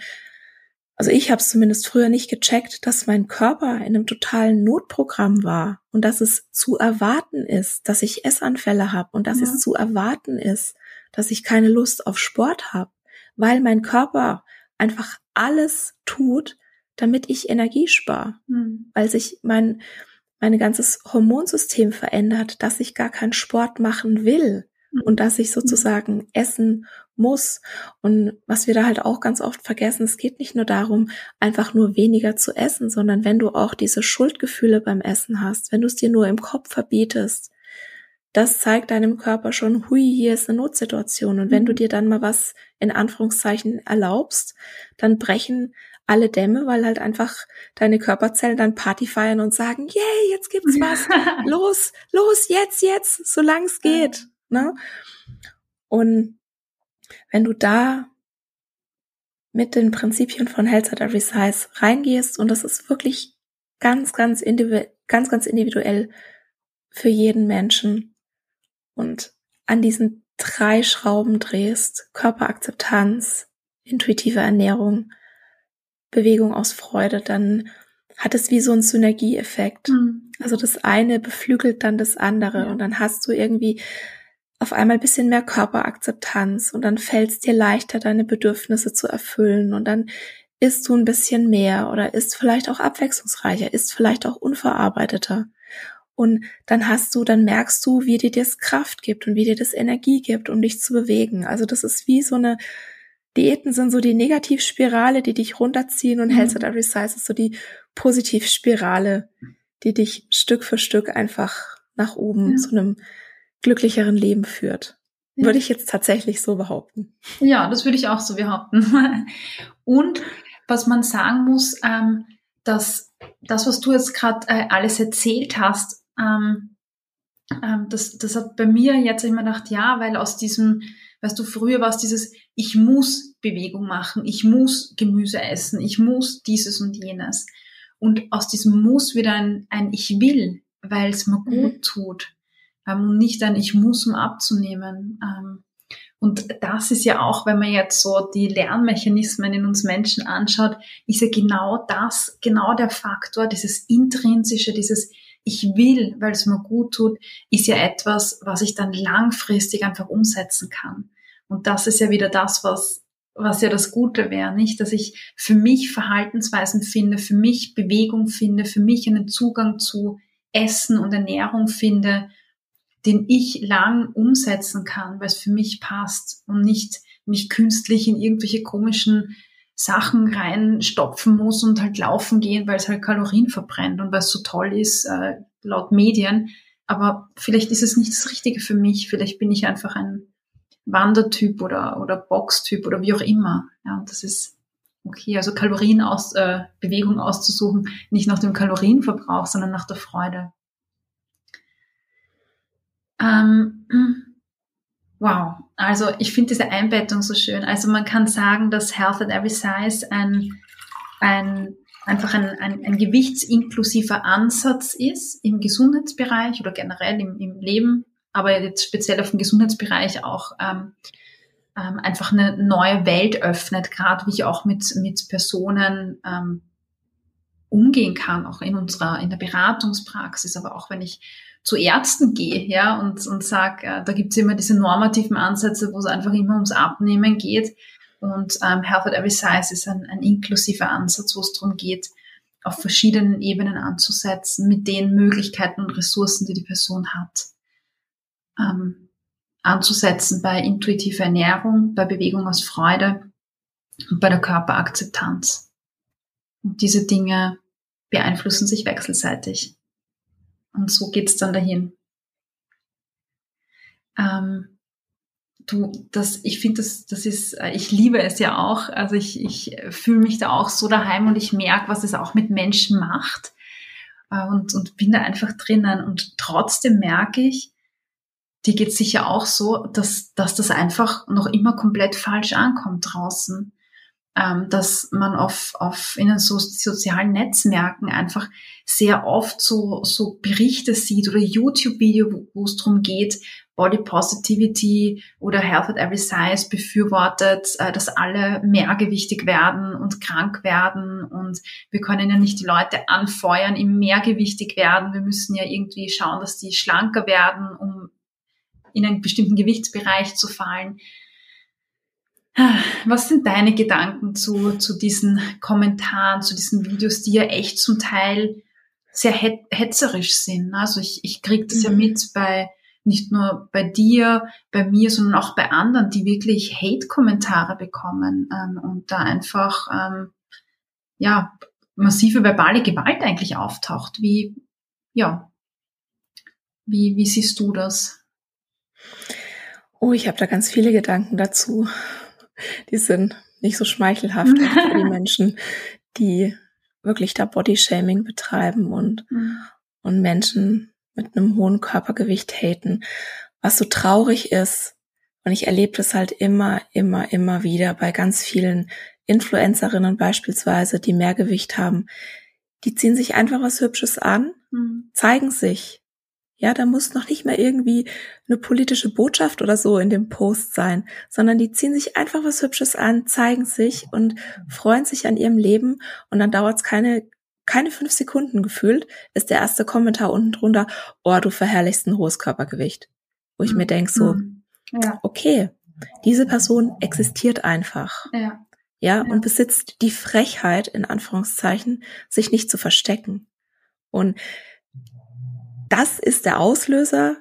also ich habe es zumindest früher nicht gecheckt, dass mein Körper in einem totalen Notprogramm war und dass es zu erwarten ist, dass ich Essanfälle habe und dass ja. es zu erwarten ist, dass ich keine Lust auf Sport habe, weil mein Körper einfach alles tut, damit ich Energie spare, mhm. weil sich mein mein ganzes Hormonsystem verändert, dass ich gar keinen Sport machen will mhm. und dass ich sozusagen essen muss. Und was wir da halt auch ganz oft vergessen, es geht nicht nur darum, einfach nur weniger zu essen, sondern wenn du auch diese Schuldgefühle beim Essen hast, wenn du es dir nur im Kopf verbietest, das zeigt deinem Körper schon, hui, hier ist eine Notsituation. Und wenn du mhm. dir dann mal was in Anführungszeichen erlaubst, dann brechen alle Dämme, weil halt einfach deine Körperzellen dann Party feiern und sagen, yay, jetzt gibt's was, *laughs* los, los, jetzt, jetzt, solange es geht. Ne? Und wenn du da mit den Prinzipien von Health at Every Size reingehst und das ist wirklich ganz, ganz individuell, ganz, ganz individuell für jeden Menschen und an diesen drei Schrauben drehst, Körperakzeptanz, intuitive Ernährung, Bewegung aus Freude, dann hat es wie so ein Synergieeffekt. Mhm. Also das eine beflügelt dann das andere ja. und dann hast du irgendwie auf einmal bisschen mehr Körperakzeptanz und dann fällt es dir leichter, deine Bedürfnisse zu erfüllen und dann isst du ein bisschen mehr oder isst vielleicht auch abwechslungsreicher, isst vielleicht auch unverarbeiteter. Und dann hast du, dann merkst du, wie dir das Kraft gibt und wie dir das Energie gibt, um dich zu bewegen. Also das ist wie so eine, Diäten sind so die Negativspirale, die dich runterziehen und mhm. Health at Every Size ist so die Positivspirale, die dich Stück für Stück einfach nach oben ja. zu einem glücklicheren Leben führt. Ja. Würde ich jetzt tatsächlich so behaupten. Ja, das würde ich auch so behaupten. *laughs* Und was man sagen muss, ähm, dass das, was du jetzt gerade äh, alles erzählt hast, ähm, ähm, das, das hat bei mir jetzt immer gedacht, ja, weil aus diesem, weißt du, früher war es dieses, ich muss Bewegung machen, ich muss Gemüse essen, ich muss dieses und jenes. Und aus diesem Muss wieder ein, ein Ich will, weil es mir gut mhm. tut. Ähm, und nicht ein Ich muss, um abzunehmen. Ähm, und das ist ja auch, wenn man jetzt so die Lernmechanismen in uns Menschen anschaut, ist ja genau das, genau der Faktor, dieses intrinsische, dieses ich will, weil es mir gut tut, ist ja etwas, was ich dann langfristig einfach umsetzen kann. Und das ist ja wieder das, was, was ja das Gute wäre, nicht? Dass ich für mich Verhaltensweisen finde, für mich Bewegung finde, für mich einen Zugang zu Essen und Ernährung finde, den ich lang umsetzen kann, weil es für mich passt und nicht mich künstlich in irgendwelche komischen Sachen reinstopfen muss und halt laufen gehen, weil es halt Kalorien verbrennt und weil es so toll ist, äh, laut Medien. Aber vielleicht ist es nicht das Richtige für mich. Vielleicht bin ich einfach ein Wandertyp oder, oder Boxtyp oder wie auch immer. Ja, und das ist okay. Also Kalorien aus, äh, Bewegung auszusuchen, nicht nach dem Kalorienverbrauch, sondern nach der Freude. Ähm, *clears throat* wow, also ich finde diese Einbettung so schön. Also man kann sagen, dass Health at Every Size ein, ein einfach ein, ein, ein gewichtsinklusiver Ansatz ist im Gesundheitsbereich oder generell im, im Leben, aber jetzt speziell auf den Gesundheitsbereich auch ähm, ähm, einfach eine neue Welt öffnet, gerade wie ich auch mit, mit Personen ähm, umgehen kann, auch in unserer, in der Beratungspraxis, aber auch wenn ich zu Ärzten gehe, ja, und, und sag, äh, da gibt's immer diese normativen Ansätze, wo es einfach immer ums Abnehmen geht. Und ähm, Health at Every Size ist ein, ein inklusiver Ansatz, wo es darum geht, auf verschiedenen Ebenen anzusetzen, mit den Möglichkeiten und Ressourcen, die die Person hat, ähm, anzusetzen bei intuitiver Ernährung, bei Bewegung aus Freude und bei der Körperakzeptanz. Und diese Dinge beeinflussen sich wechselseitig. Und so geht's dann dahin. Ähm, du, das, ich finde, das, das ist, äh, ich liebe es ja auch. Also ich, ich fühle mich da auch so daheim und ich merke, was es auch mit Menschen macht. Äh, und, und bin da einfach drinnen. Und trotzdem merke ich, dir geht sicher auch so, dass, dass das einfach noch immer komplett falsch ankommt draußen ähm, dass man auf, auf in den so sozialen Netzwerken einfach sehr oft so, so Berichte sieht oder YouTube-Video, wo es darum geht, Body Positivity oder Health at Every Size befürwortet, äh, dass alle mehrgewichtig werden und krank werden und wir können ja nicht die Leute anfeuern, im mehrgewichtig werden. Wir müssen ja irgendwie schauen, dass die schlanker werden, um in einen bestimmten Gewichtsbereich zu fallen. Was sind deine Gedanken zu, zu diesen Kommentaren, zu diesen Videos, die ja echt zum Teil sehr hetzerisch sind? Also ich, ich kriege das mhm. ja mit bei nicht nur bei dir, bei mir, sondern auch bei anderen, die wirklich Hate-Kommentare bekommen ähm, und da einfach ähm, ja massive verbale Gewalt eigentlich auftaucht. Wie ja, wie wie siehst du das? Oh, ich habe da ganz viele Gedanken dazu. Die sind nicht so schmeichelhaft für die *laughs* Menschen, die wirklich da Bodyshaming betreiben und, mhm. und Menschen mit einem hohen Körpergewicht haten. Was so traurig ist, und ich erlebe das halt immer, immer, immer wieder bei ganz vielen Influencerinnen beispielsweise, die mehr Gewicht haben. Die ziehen sich einfach was Hübsches an, mhm. zeigen sich. Ja, da muss noch nicht mal irgendwie eine politische Botschaft oder so in dem Post sein, sondern die ziehen sich einfach was Hübsches an, zeigen sich und freuen sich an ihrem Leben und dann dauert es keine keine fünf Sekunden gefühlt, ist der erste Kommentar unten drunter, oh, du verherrlichst ein hohes Körpergewicht. Wo ich mir denke so, mhm. ja. okay, diese Person existiert einfach. Ja. ja. Ja, und besitzt die Frechheit, in Anführungszeichen, sich nicht zu verstecken. Und das ist der Auslöser,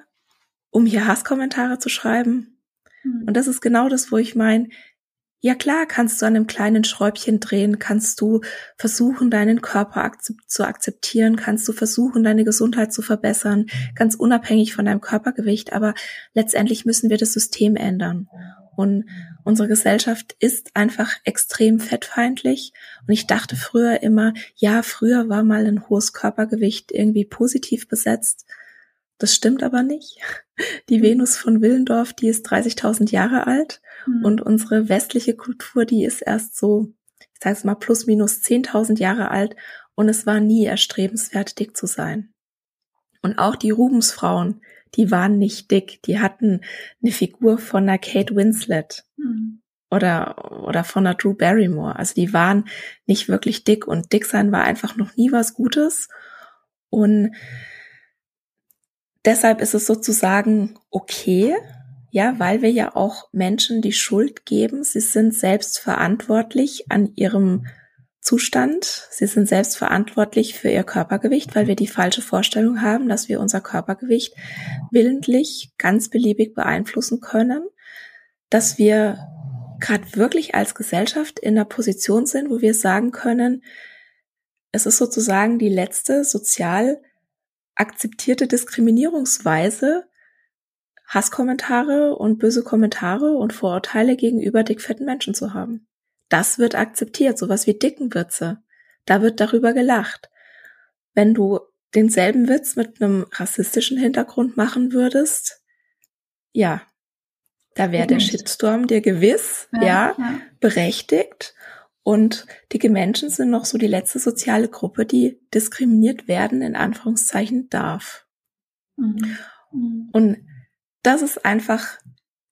um hier Hasskommentare zu schreiben. Mhm. Und das ist genau das, wo ich meine, ja klar, kannst du an einem kleinen Schräubchen drehen, kannst du versuchen, deinen Körper zu akzeptieren, kannst du versuchen, deine Gesundheit zu verbessern, ganz unabhängig von deinem Körpergewicht, aber letztendlich müssen wir das System ändern. Und unsere Gesellschaft ist einfach extrem fettfeindlich. Und ich dachte früher immer, ja, früher war mal ein hohes Körpergewicht irgendwie positiv besetzt. Das stimmt aber nicht. Die Venus von Willendorf, die ist 30.000 Jahre alt Mhm. Und unsere westliche Kultur, die ist erst so, ich sage es mal, plus minus 10.000 Jahre alt und es war nie erstrebenswert, dick zu sein. Und auch die Rubensfrauen, die waren nicht dick. Die hatten eine Figur von einer Kate Winslet mhm. oder, oder von einer Drew Barrymore. Also die waren nicht wirklich dick und dick sein war einfach noch nie was Gutes. Und deshalb ist es sozusagen okay, ja, weil wir ja auch Menschen die Schuld geben. Sie sind selbst verantwortlich an ihrem Zustand. Sie sind selbst verantwortlich für ihr Körpergewicht, weil wir die falsche Vorstellung haben, dass wir unser Körpergewicht willentlich ganz beliebig beeinflussen können, dass wir gerade wirklich als Gesellschaft in einer Position sind, wo wir sagen können, es ist sozusagen die letzte sozial akzeptierte Diskriminierungsweise, Hasskommentare und böse Kommentare und Vorurteile gegenüber dickfetten Menschen zu haben. Das wird akzeptiert, sowas wie Dickenwitze. Da wird darüber gelacht. Wenn du denselben Witz mit einem rassistischen Hintergrund machen würdest, ja, da wäre der Shitstorm dir gewiss, ja, ja, ja, berechtigt. Und dicke Menschen sind noch so die letzte soziale Gruppe, die diskriminiert werden, in Anführungszeichen darf. Mhm. mhm. Und das ist einfach,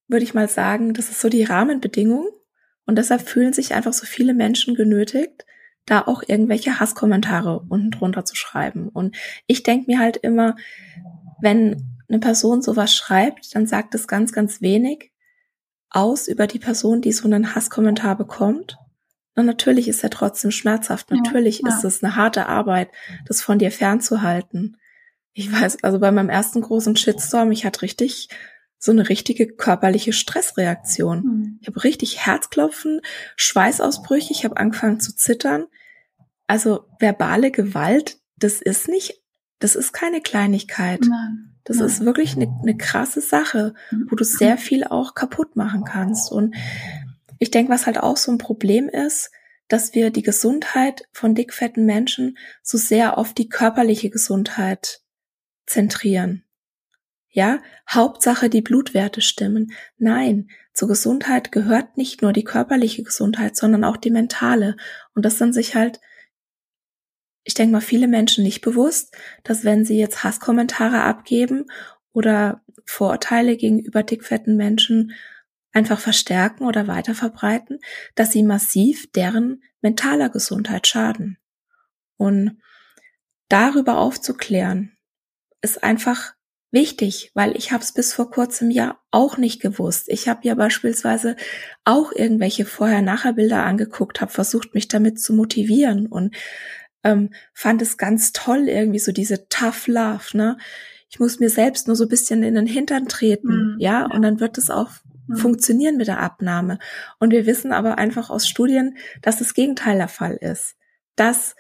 würde ich mal sagen, das ist so die Rahmenbedingung. Und deshalb fühlen sich einfach so viele Menschen genötigt, da auch irgendwelche Hasskommentare unten drunter zu schreiben. Und ich denke mir halt immer, wenn eine Person sowas schreibt, dann sagt es ganz, ganz wenig aus über die Person, die so einen Hasskommentar bekommt. Und natürlich ist er trotzdem schmerzhaft. Natürlich ja, ja. ist es eine harte Arbeit, das von dir fernzuhalten ich weiß, also bei meinem ersten großen Shitstorm, ich hatte richtig so eine richtige körperliche Stressreaktion. Mhm. Ich habe richtig Herzklopfen, Schweißausbrüche, ich habe angefangen zu zittern. Also verbale Gewalt, das ist nicht, das ist keine Kleinigkeit. Nein. Das Nein. ist wirklich eine, eine krasse Sache, mhm. wo du sehr viel auch kaputt machen kannst. Und ich denke, was halt auch so ein Problem ist, dass wir die Gesundheit von dickfetten Menschen so sehr auf die körperliche Gesundheit zentrieren. Ja, Hauptsache die Blutwerte stimmen. Nein, zur Gesundheit gehört nicht nur die körperliche Gesundheit, sondern auch die mentale. Und das sind sich halt, ich denke mal, viele Menschen nicht bewusst, dass wenn sie jetzt Hasskommentare abgeben oder Vorurteile gegenüber dickfetten Menschen einfach verstärken oder weiter verbreiten, dass sie massiv deren mentaler Gesundheit schaden. Und darüber aufzuklären, ist einfach wichtig, weil ich habe es bis vor kurzem ja auch nicht gewusst. Ich habe ja beispielsweise auch irgendwelche Vorher-Nachher-Bilder angeguckt, habe versucht, mich damit zu motivieren und ähm, fand es ganz toll, irgendwie so diese Tough Love, ne? Ich muss mir selbst nur so ein bisschen in den Hintern treten, mhm. ja, und dann wird es auch mhm. funktionieren mit der Abnahme. Und wir wissen aber einfach aus Studien, dass das Gegenteil der Fall ist. Dass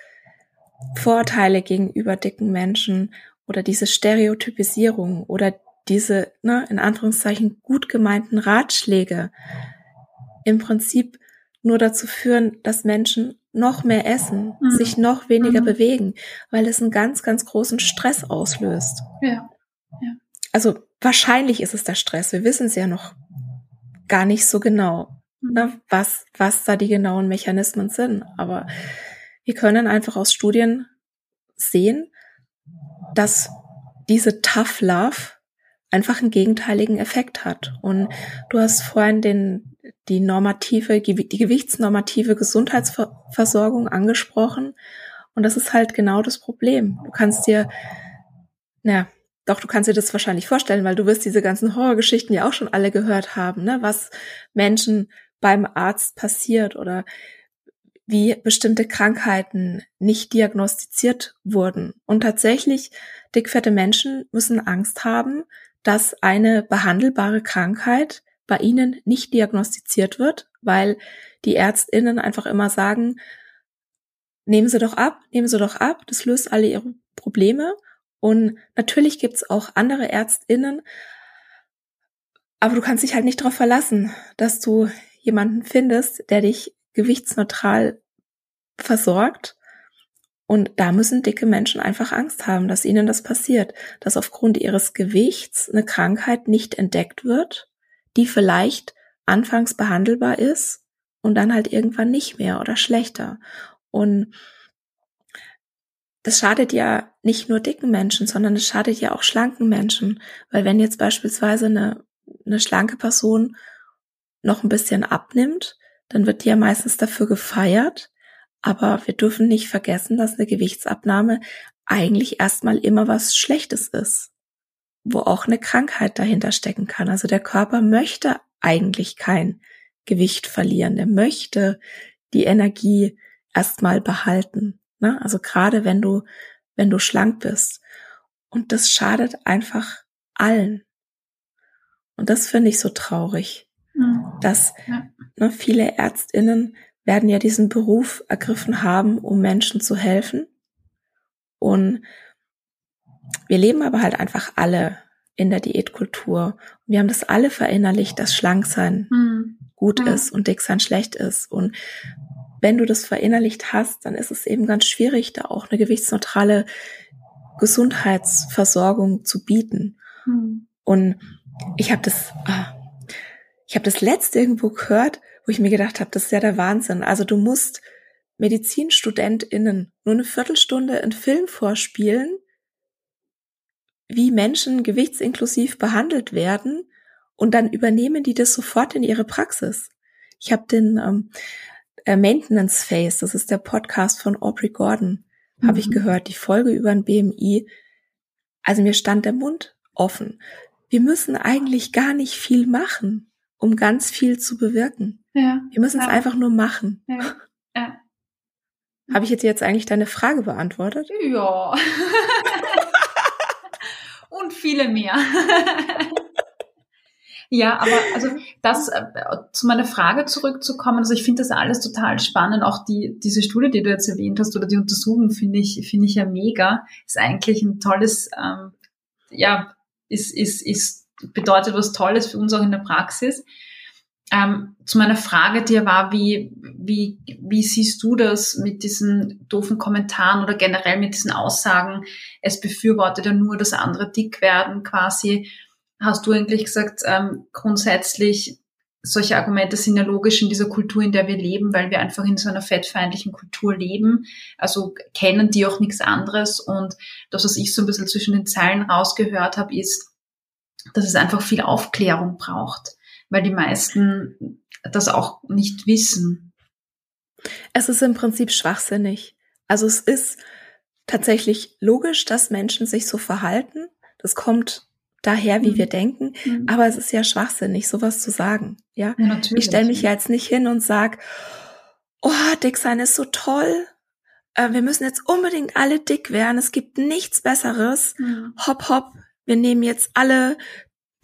Vorteile gegenüber dicken Menschen oder diese Stereotypisierung oder diese, ne, in Anführungszeichen, gut gemeinten Ratschläge im Prinzip nur dazu führen, dass Menschen noch mehr essen, mhm. sich noch weniger mhm. bewegen, weil es einen ganz, ganz großen Stress auslöst. Ja. ja. Also wahrscheinlich ist es der Stress. Wir wissen es ja noch gar nicht so genau, mhm. ne, was, was da die genauen Mechanismen sind. Aber wir können einfach aus Studien sehen, dass diese Tough Love einfach einen gegenteiligen Effekt hat. Und du hast vorhin den, die normative, die gewichtsnormative Gesundheitsversorgung angesprochen. Und das ist halt genau das Problem. Du kannst dir, naja, doch, du kannst dir das wahrscheinlich vorstellen, weil du wirst diese ganzen Horrorgeschichten ja auch schon alle gehört haben, ne? was Menschen beim Arzt passiert oder wie bestimmte Krankheiten nicht diagnostiziert wurden. Und tatsächlich, dickfette Menschen müssen Angst haben, dass eine behandelbare Krankheit bei ihnen nicht diagnostiziert wird, weil die Ärztinnen einfach immer sagen, nehmen Sie doch ab, nehmen Sie doch ab, das löst alle Ihre Probleme. Und natürlich gibt's auch andere Ärztinnen, aber du kannst dich halt nicht darauf verlassen, dass du jemanden findest, der dich gewichtsneutral versorgt. Und da müssen dicke Menschen einfach Angst haben, dass ihnen das passiert, dass aufgrund ihres Gewichts eine Krankheit nicht entdeckt wird, die vielleicht anfangs behandelbar ist und dann halt irgendwann nicht mehr oder schlechter. Und das schadet ja nicht nur dicken Menschen, sondern es schadet ja auch schlanken Menschen. Weil wenn jetzt beispielsweise eine, eine schlanke Person noch ein bisschen abnimmt, dann wird die ja meistens dafür gefeiert. Aber wir dürfen nicht vergessen, dass eine Gewichtsabnahme eigentlich erstmal immer was Schlechtes ist, wo auch eine Krankheit dahinter stecken kann. Also der Körper möchte eigentlich kein Gewicht verlieren. Der möchte die Energie erstmal behalten. Ne? Also gerade wenn du, wenn du schlank bist. Und das schadet einfach allen. Und das finde ich so traurig, mhm. dass ja. ne, viele Ärztinnen werden ja diesen Beruf ergriffen haben, um Menschen zu helfen. Und wir leben aber halt einfach alle in der Diätkultur. Wir haben das alle verinnerlicht, dass Schlanksein mhm. gut mhm. ist und Dicksein schlecht ist. Und wenn du das verinnerlicht hast, dann ist es eben ganz schwierig, da auch eine gewichtsneutrale Gesundheitsversorgung zu bieten. Mhm. Und ich habe das, ah, ich habe das letzte irgendwo gehört, wo ich mir gedacht habe, das ist ja der Wahnsinn. Also du musst MedizinstudentInnen nur eine Viertelstunde einen Film vorspielen, wie Menschen gewichtsinklusiv behandelt werden und dann übernehmen die das sofort in ihre Praxis. Ich habe den ähm, äh, Maintenance Phase, das ist der Podcast von Aubrey Gordon, mhm. habe ich gehört, die Folge über ein BMI. Also mir stand der Mund offen. Wir müssen eigentlich gar nicht viel machen, um ganz viel zu bewirken. Ja. Wir müssen es ja. einfach nur machen. Ja. ja. Habe ich jetzt jetzt eigentlich deine Frage beantwortet? Ja. *laughs* Und viele mehr. *laughs* Ja, aber also das äh, zu meiner Frage zurückzukommen, also ich finde das alles total spannend. Auch die diese Studie, die du jetzt erwähnt hast oder die Untersuchung finde ich finde ich ja mega. Ist eigentlich ein tolles, ähm, ja, ist ist ist bedeutet was Tolles für uns auch in der Praxis. Ähm, zu meiner Frage dir war, wie, wie, wie siehst du das mit diesen doofen Kommentaren oder generell mit diesen Aussagen, es befürwortet ja nur, dass andere dick werden quasi. Hast du eigentlich gesagt, ähm, grundsätzlich solche Argumente sind ja logisch in dieser Kultur, in der wir leben, weil wir einfach in so einer fettfeindlichen Kultur leben. Also kennen die auch nichts anderes. Und das, was ich so ein bisschen zwischen den Zeilen rausgehört habe, ist, dass es einfach viel Aufklärung braucht weil die meisten das auch nicht wissen. Es ist im Prinzip schwachsinnig. Also es ist tatsächlich logisch, dass Menschen sich so verhalten. Das kommt daher, wie mhm. wir denken. Mhm. Aber es ist ja schwachsinnig, sowas zu sagen. Ja, ja ich stelle mich ja jetzt nicht hin und sag, oh, dick sein ist so toll. Äh, wir müssen jetzt unbedingt alle dick werden. Es gibt nichts Besseres. Mhm. Hopp, hopp. Wir nehmen jetzt alle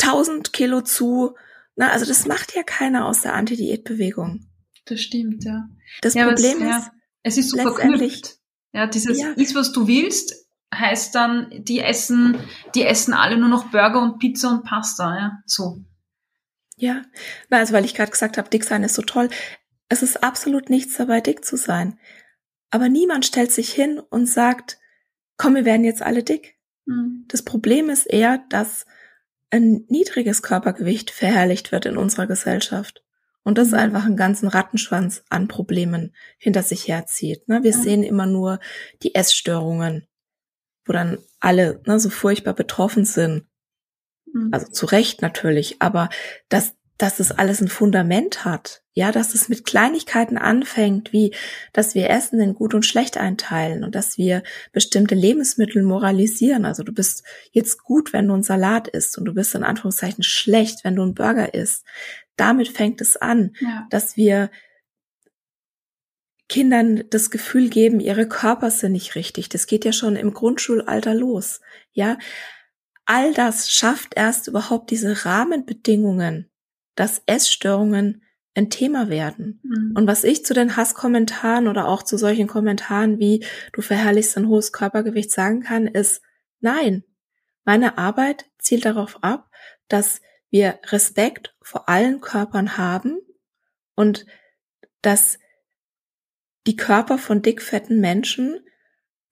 1000 Kilo zu. Na, also das macht ja keiner aus der Anti-Diät-Bewegung. Das stimmt, ja. Das ja, Problem es, ist, ja, es ist so verknüpft. Ja, dieses ja. ist, was du willst, heißt dann, die essen, die essen alle nur noch Burger und Pizza und Pasta, ja, so. Ja, na, also weil ich gerade gesagt habe, dick sein ist so toll. Es ist absolut nichts dabei, dick zu sein. Aber niemand stellt sich hin und sagt, komm, wir werden jetzt alle dick. Mhm. Das Problem ist eher, dass ein niedriges Körpergewicht verherrlicht wird in unserer Gesellschaft. Und das mhm. einfach einen ganzen Rattenschwanz an Problemen hinter sich herzieht. Ne? Wir ja. sehen immer nur die Essstörungen, wo dann alle ne, so furchtbar betroffen sind. Mhm. Also zu Recht natürlich, aber dass, dass es alles ein Fundament hat. Ja, dass es mit Kleinigkeiten anfängt, wie, dass wir Essen in gut und schlecht einteilen und dass wir bestimmte Lebensmittel moralisieren. Also du bist jetzt gut, wenn du einen Salat isst und du bist in Anführungszeichen schlecht, wenn du einen Burger isst damit fängt es an, ja. dass wir Kindern das Gefühl geben, ihre Körper sind nicht richtig. Das geht ja schon im Grundschulalter los. Ja, all das schafft erst überhaupt diese Rahmenbedingungen, dass Essstörungen ein Thema werden. Mhm. Und was ich zu den Hasskommentaren oder auch zu solchen Kommentaren wie du verherrlichst ein hohes Körpergewicht sagen kann, ist nein. Meine Arbeit zielt darauf ab, dass wir Respekt vor allen Körpern haben und dass die Körper von dickfetten Menschen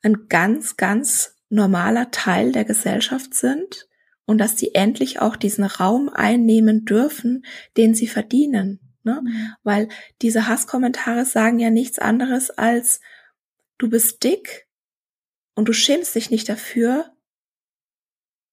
ein ganz, ganz normaler Teil der Gesellschaft sind und dass sie endlich auch diesen Raum einnehmen dürfen, den sie verdienen. Ne? Mhm. Weil diese Hasskommentare sagen ja nichts anderes als, du bist dick und du schämst dich nicht dafür.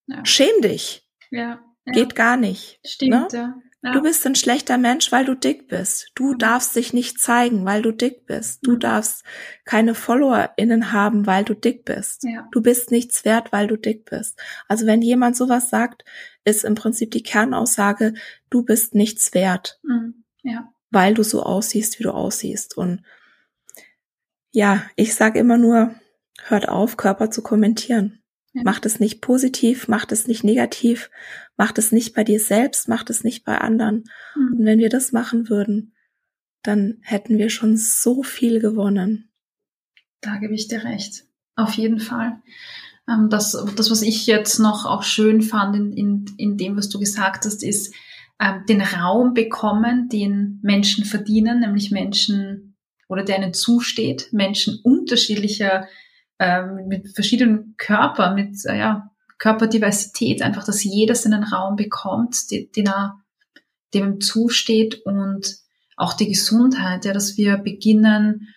Ja. Schäm dich. Ja. Geht gar nicht. Stimmt, ne? ja. Ja. Du bist ein schlechter Mensch, weil du dick bist. Du mhm. darfst dich nicht zeigen, weil du dick bist. Du mhm. darfst keine FollowerInnen haben, weil du dick bist. Ja. Du bist nichts wert, weil du dick bist. Also wenn jemand sowas sagt, ist im Prinzip die Kernaussage, du bist nichts wert. Mhm. Ja. Weil du so aussiehst, wie du aussiehst. Und ja, ich sage immer nur, hört auf, Körper zu kommentieren. Ja. Macht es nicht positiv, macht es nicht negativ, macht es nicht bei dir selbst, macht es nicht bei anderen. Mhm. Und wenn wir das machen würden, dann hätten wir schon so viel gewonnen. Da gebe ich dir recht. Auf jeden Fall. Ähm, das, das, was ich jetzt noch auch schön fand in, in, in dem, was du gesagt hast, ist ähm, den Raum bekommen, den Menschen verdienen, nämlich Menschen oder der ihnen zusteht, Menschen unterschiedlicher ähm, mit verschiedenen Körpern, mit äh, ja, Körperdiversität, einfach, dass jeder seinen Raum bekommt, den, den er dem zusteht und auch die Gesundheit, ja, dass wir beginnen,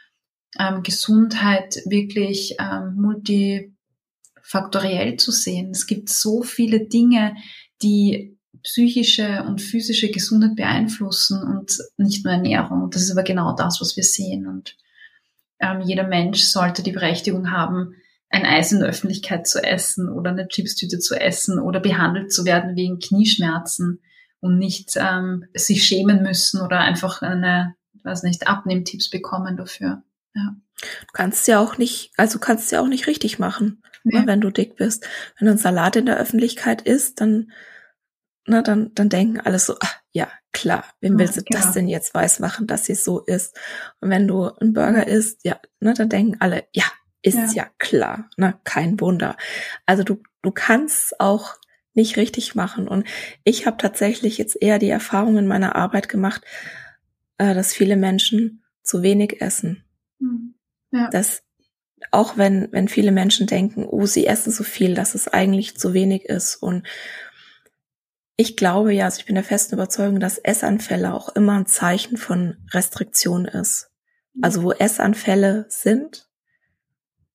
ähm, Gesundheit wirklich ähm, multifaktoriell zu sehen. Es gibt so viele Dinge, die psychische und physische Gesundheit beeinflussen und nicht nur Ernährung. Das ist aber genau das, was wir sehen. Und ähm, jeder Mensch sollte die Berechtigung haben, ein Eis in der Öffentlichkeit zu essen oder eine Chipstüte zu essen oder behandelt zu werden wegen Knieschmerzen und nicht ähm, sich schämen müssen oder einfach eine, weiß nicht, Abnehmtipps bekommen dafür. Ja. Du kannst ja auch nicht, also kannst ja auch nicht richtig machen, nee. ne, wenn du dick bist. Wenn du einen Salat in der Öffentlichkeit isst, dann, na, dann, dann denken alle so, ach, ja, klar, wem willst du genau. das denn jetzt weiß machen, dass sie so ist? Und wenn du einen Burger isst, ja, ne, dann denken alle, ja, ist ja, ja klar, ne, kein Wunder. Also du, du kannst auch nicht richtig machen. Und ich habe tatsächlich jetzt eher die Erfahrung in meiner Arbeit gemacht, äh, dass viele Menschen zu wenig essen. Hm. Ja. Dass auch wenn, wenn viele Menschen denken, oh, sie essen so viel, dass es eigentlich zu wenig ist. Und ich glaube ja, also ich bin der festen Überzeugung, dass Essanfälle auch immer ein Zeichen von Restriktion ist. Also wo Essanfälle sind,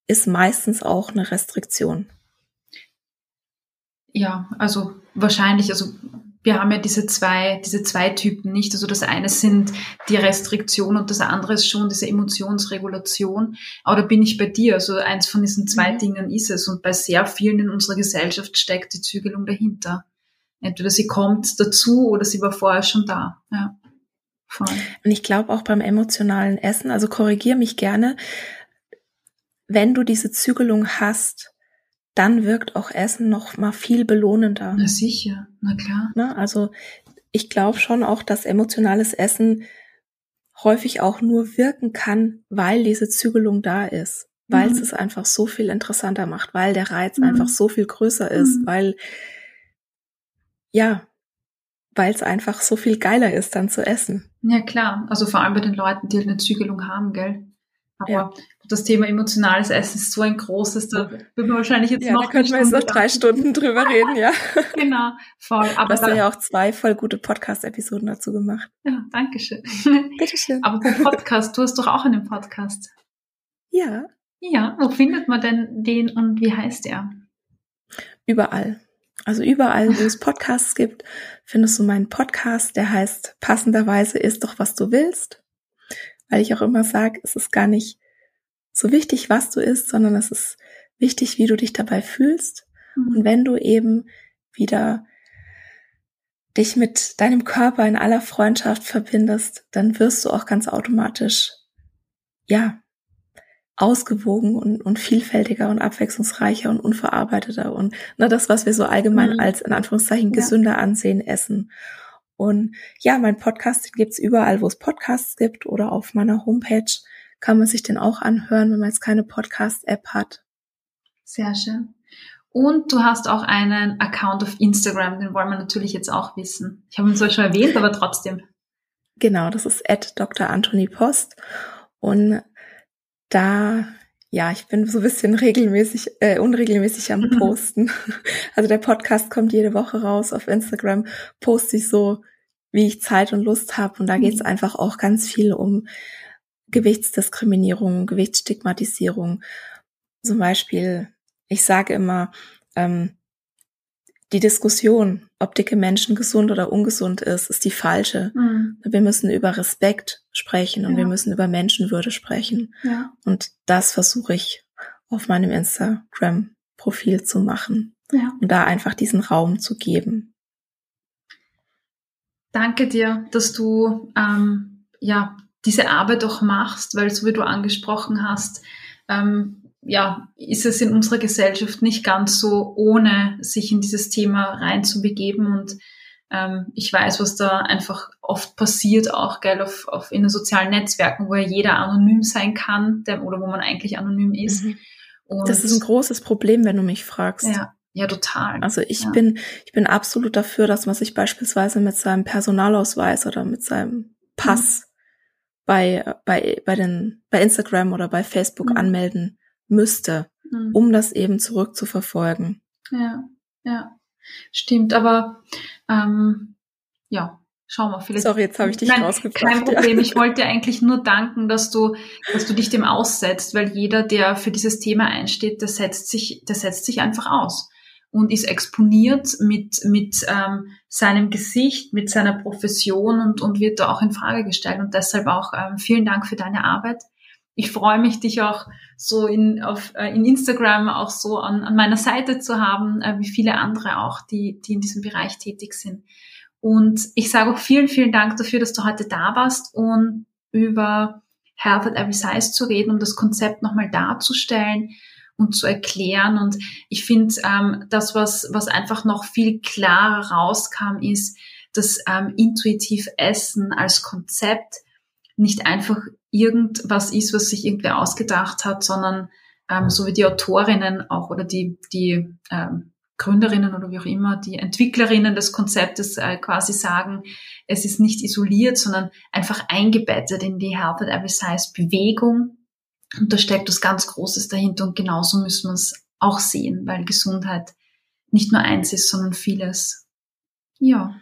ist meistens auch eine Restriktion. Ja, also wahrscheinlich, also wir haben ja diese zwei, diese zwei Typen nicht. Also das eine sind die Restriktion und das andere ist schon diese Emotionsregulation. Aber da bin ich bei dir. Also eins von diesen zwei mhm. Dingen ist es. Und bei sehr vielen in unserer Gesellschaft steckt die Zügelung dahinter. Entweder sie kommt dazu oder sie war vorher schon da. Ja. Voll. Und ich glaube auch beim emotionalen Essen, also korrigier mich gerne, wenn du diese Zügelung hast, dann wirkt auch Essen noch mal viel belohnender. Na sicher, na klar. Ne? Also ich glaube schon auch, dass emotionales Essen häufig auch nur wirken kann, weil diese Zügelung da ist weil mhm. es einfach so viel interessanter macht, weil der Reiz mhm. einfach so viel größer ist, mhm. weil, ja, weil es einfach so viel geiler ist, dann zu essen. Ja, klar. Also vor allem bei den Leuten, die halt eine Zügelung haben, gell? Aber ja. das Thema emotionales Essen ist so ein großes, da würden wir wahrscheinlich jetzt ja, noch. Da könnten wir jetzt noch drei Stunden drüber reden, ja. *laughs* genau, voll. Aber du hast ja auch zwei voll gute Podcast-Episoden dazu gemacht. Ja, danke schön. *laughs* Bitteschön. Aber pro Podcast, du hast doch auch einen Podcast. Ja. Ja, wo findet man denn den und wie heißt der? Überall. Also überall, wo es *laughs* Podcasts gibt, findest du meinen Podcast, der heißt passenderweise ist doch, was du willst. Weil ich auch immer sage, es ist gar nicht so wichtig, was du isst, sondern es ist wichtig, wie du dich dabei fühlst. Mhm. Und wenn du eben wieder dich mit deinem Körper in aller Freundschaft verbindest, dann wirst du auch ganz automatisch, ja, ausgewogen und, und vielfältiger und abwechslungsreicher und unverarbeiteter und ne, das, was wir so allgemein mhm. als in Anführungszeichen gesünder ja. ansehen, essen. Und ja, mein Podcast den gibt's überall, wo es Podcasts gibt oder auf meiner Homepage kann man sich den auch anhören, wenn man jetzt keine Podcast-App hat. Sehr schön. Und du hast auch einen Account auf Instagram, den wollen wir natürlich jetzt auch wissen. Ich habe ihn zwar schon erwähnt, aber trotzdem. Genau, das ist at Dr. Anthony Post. Und da, ja, ich bin so ein bisschen regelmäßig, äh, unregelmäßig am mhm. Posten. *laughs* Also der Podcast kommt jede Woche raus. Auf Instagram poste ich so, wie ich Zeit und Lust habe. Und da geht es mhm. einfach auch ganz viel um Gewichtsdiskriminierung, Gewichtsstigmatisierung. Zum Beispiel, ich sage immer, ähm, die Diskussion, ob dicke Menschen gesund oder ungesund ist, ist die falsche. Mhm. Wir müssen über Respekt sprechen und ja. wir müssen über Menschenwürde sprechen. Ja. Und das versuche ich auf meinem Instagram-Profil zu machen. Ja. Und da einfach diesen Raum zu geben. Danke dir, dass du ähm, ja diese Arbeit auch machst, weil so wie du angesprochen hast, ähm, ja, ist es in unserer Gesellschaft nicht ganz so ohne sich in dieses Thema reinzubegeben und ähm, ich weiß, was da einfach oft passiert, auch gell, auf, auf in den sozialen Netzwerken, wo ja jeder anonym sein kann, der, oder wo man eigentlich anonym ist. Mhm. das ist ein großes Problem, wenn du mich fragst. Ja, ja, total. Also ich ja. bin, ich bin absolut dafür, dass man sich beispielsweise mit seinem Personalausweis oder mit seinem Pass mhm. bei, bei, bei den, bei Instagram oder bei Facebook mhm. anmelden müsste, mhm. um das eben zurückzuverfolgen. Ja, ja, stimmt. Aber ähm, ja, schau mal, vielleicht. Sorry, jetzt habe ich dich Nein, rausgebracht. Kein Problem. Ja. Ich *laughs* wollte dir eigentlich nur danken, dass du, dass du dich dem aussetzt, weil jeder, der für dieses Thema einsteht, der setzt sich, der setzt sich einfach aus und ist exponiert mit, mit ähm, seinem Gesicht, mit seiner Profession und, und wird da auch in Frage gestellt. Und deshalb auch ähm, vielen Dank für deine Arbeit ich freue mich, dich auch so in, auf, äh, in Instagram auch so an, an meiner Seite zu haben, äh, wie viele andere auch, die, die in diesem Bereich tätig sind. Und ich sage auch vielen, vielen Dank dafür, dass du heute da warst und über Health at Every Size zu reden, um das Konzept nochmal darzustellen und zu erklären. Und ich finde, ähm, das, was, was einfach noch viel klarer rauskam, ist, dass ähm, intuitiv Essen als Konzept nicht einfach irgendwas ist, was sich irgendwer ausgedacht hat, sondern ähm, so wie die Autorinnen auch oder die, die ähm, Gründerinnen oder wie auch immer, die Entwicklerinnen des Konzeptes äh, quasi sagen, es ist nicht isoliert, sondern einfach eingebettet in die Health at Every Size Bewegung. Und da steckt was ganz Großes dahinter und genauso müssen wir es auch sehen, weil Gesundheit nicht nur eins ist, sondern vieles. Ja.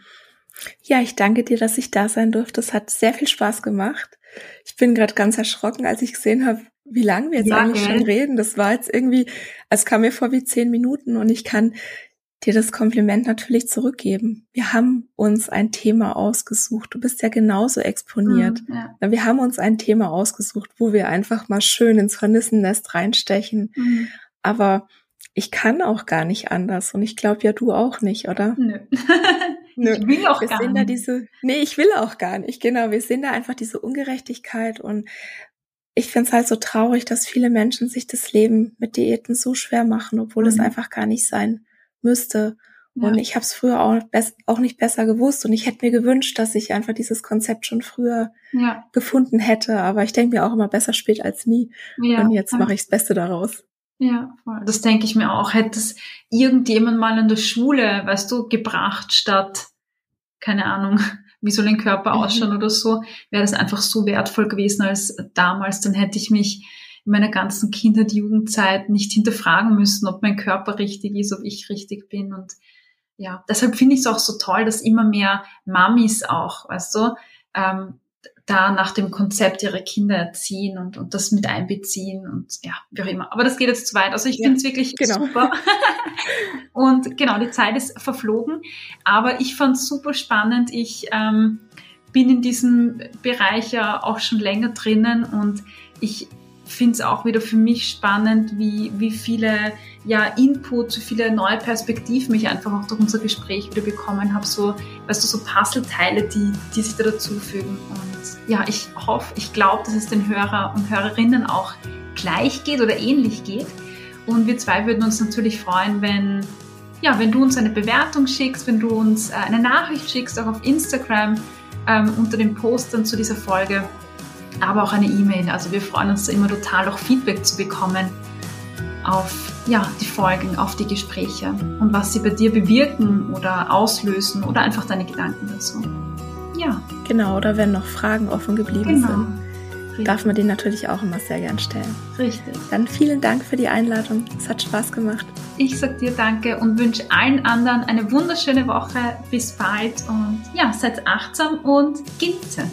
Ja, ich danke dir, dass ich da sein durfte. Es hat sehr viel Spaß gemacht. Ich bin gerade ganz erschrocken, als ich gesehen habe, wie lange wir jetzt ja, eigentlich schon reden. Das war jetzt irgendwie, es kam mir vor wie zehn Minuten und ich kann dir das Kompliment natürlich zurückgeben. Wir haben uns ein Thema ausgesucht. Du bist ja genauso exponiert. Mhm, ja. Wir haben uns ein Thema ausgesucht, wo wir einfach mal schön ins Hornissennest reinstechen. Mhm. Aber ich kann auch gar nicht anders und ich glaube ja du auch nicht, oder? Nö. *laughs* Nö. Ich will auch wir gar sehen nicht. Da diese, nee, ich will auch gar nicht. Genau, wir sehen da einfach diese Ungerechtigkeit und ich finde es halt so traurig, dass viele Menschen sich das Leben mit Diäten so schwer machen, obwohl mhm. es einfach gar nicht sein müsste. Ja. Und ich habe es früher auch, auch, nicht besser gewusst und ich hätte mir gewünscht, dass ich einfach dieses Konzept schon früher ja. gefunden hätte. Aber ich denke mir auch immer besser spät als nie. Ja. Und jetzt mache ich das Beste daraus. Ja, das denke ich mir auch. Hätte es irgendjemand mal in der Schule, weißt du, gebracht statt, keine Ahnung, *laughs* wie soll ein Körper mhm. ausschauen oder so, wäre das einfach so wertvoll gewesen als damals. Dann hätte ich mich in meiner ganzen Kindheit, Jugendzeit nicht hinterfragen müssen, ob mein Körper richtig ist, ob ich richtig bin und ja, deshalb finde ich es auch so toll, dass immer mehr Mamis auch, weißt du, ähm, da nach dem Konzept ihre Kinder erziehen und, und das mit einbeziehen und ja, wie auch immer. Aber das geht jetzt zu weit. Also ich ja, finde es wirklich genau. super. *laughs* und genau, die Zeit ist verflogen. Aber ich fand es super spannend. Ich ähm, bin in diesem Bereich ja auch schon länger drinnen und ich finde es auch wieder für mich spannend, wie, wie viele ja, Input, so viele neue Perspektiven ich einfach auch durch unser Gespräch wieder bekommen habe. So, weißt du, so Puzzleteile, die, die sich da dazufügen. Und ja, ich hoffe, ich glaube, dass es den Hörer und Hörerinnen auch gleich geht oder ähnlich geht. Und wir zwei würden uns natürlich freuen, wenn, ja, wenn du uns eine Bewertung schickst, wenn du uns äh, eine Nachricht schickst, auch auf Instagram ähm, unter den Postern zu dieser Folge aber auch eine E-Mail. Also wir freuen uns immer total, auch Feedback zu bekommen auf ja, die Folgen, auf die Gespräche und was sie bei dir bewirken oder auslösen oder einfach deine Gedanken dazu. Ja. Genau, oder wenn noch Fragen offen geblieben genau. sind, Richtig. darf man die natürlich auch immer sehr gern stellen. Richtig. Dann vielen Dank für die Einladung. Es hat Spaß gemacht. Ich sag dir danke und wünsche allen anderen eine wunderschöne Woche. Bis bald und ja, seid achtsam und genieße.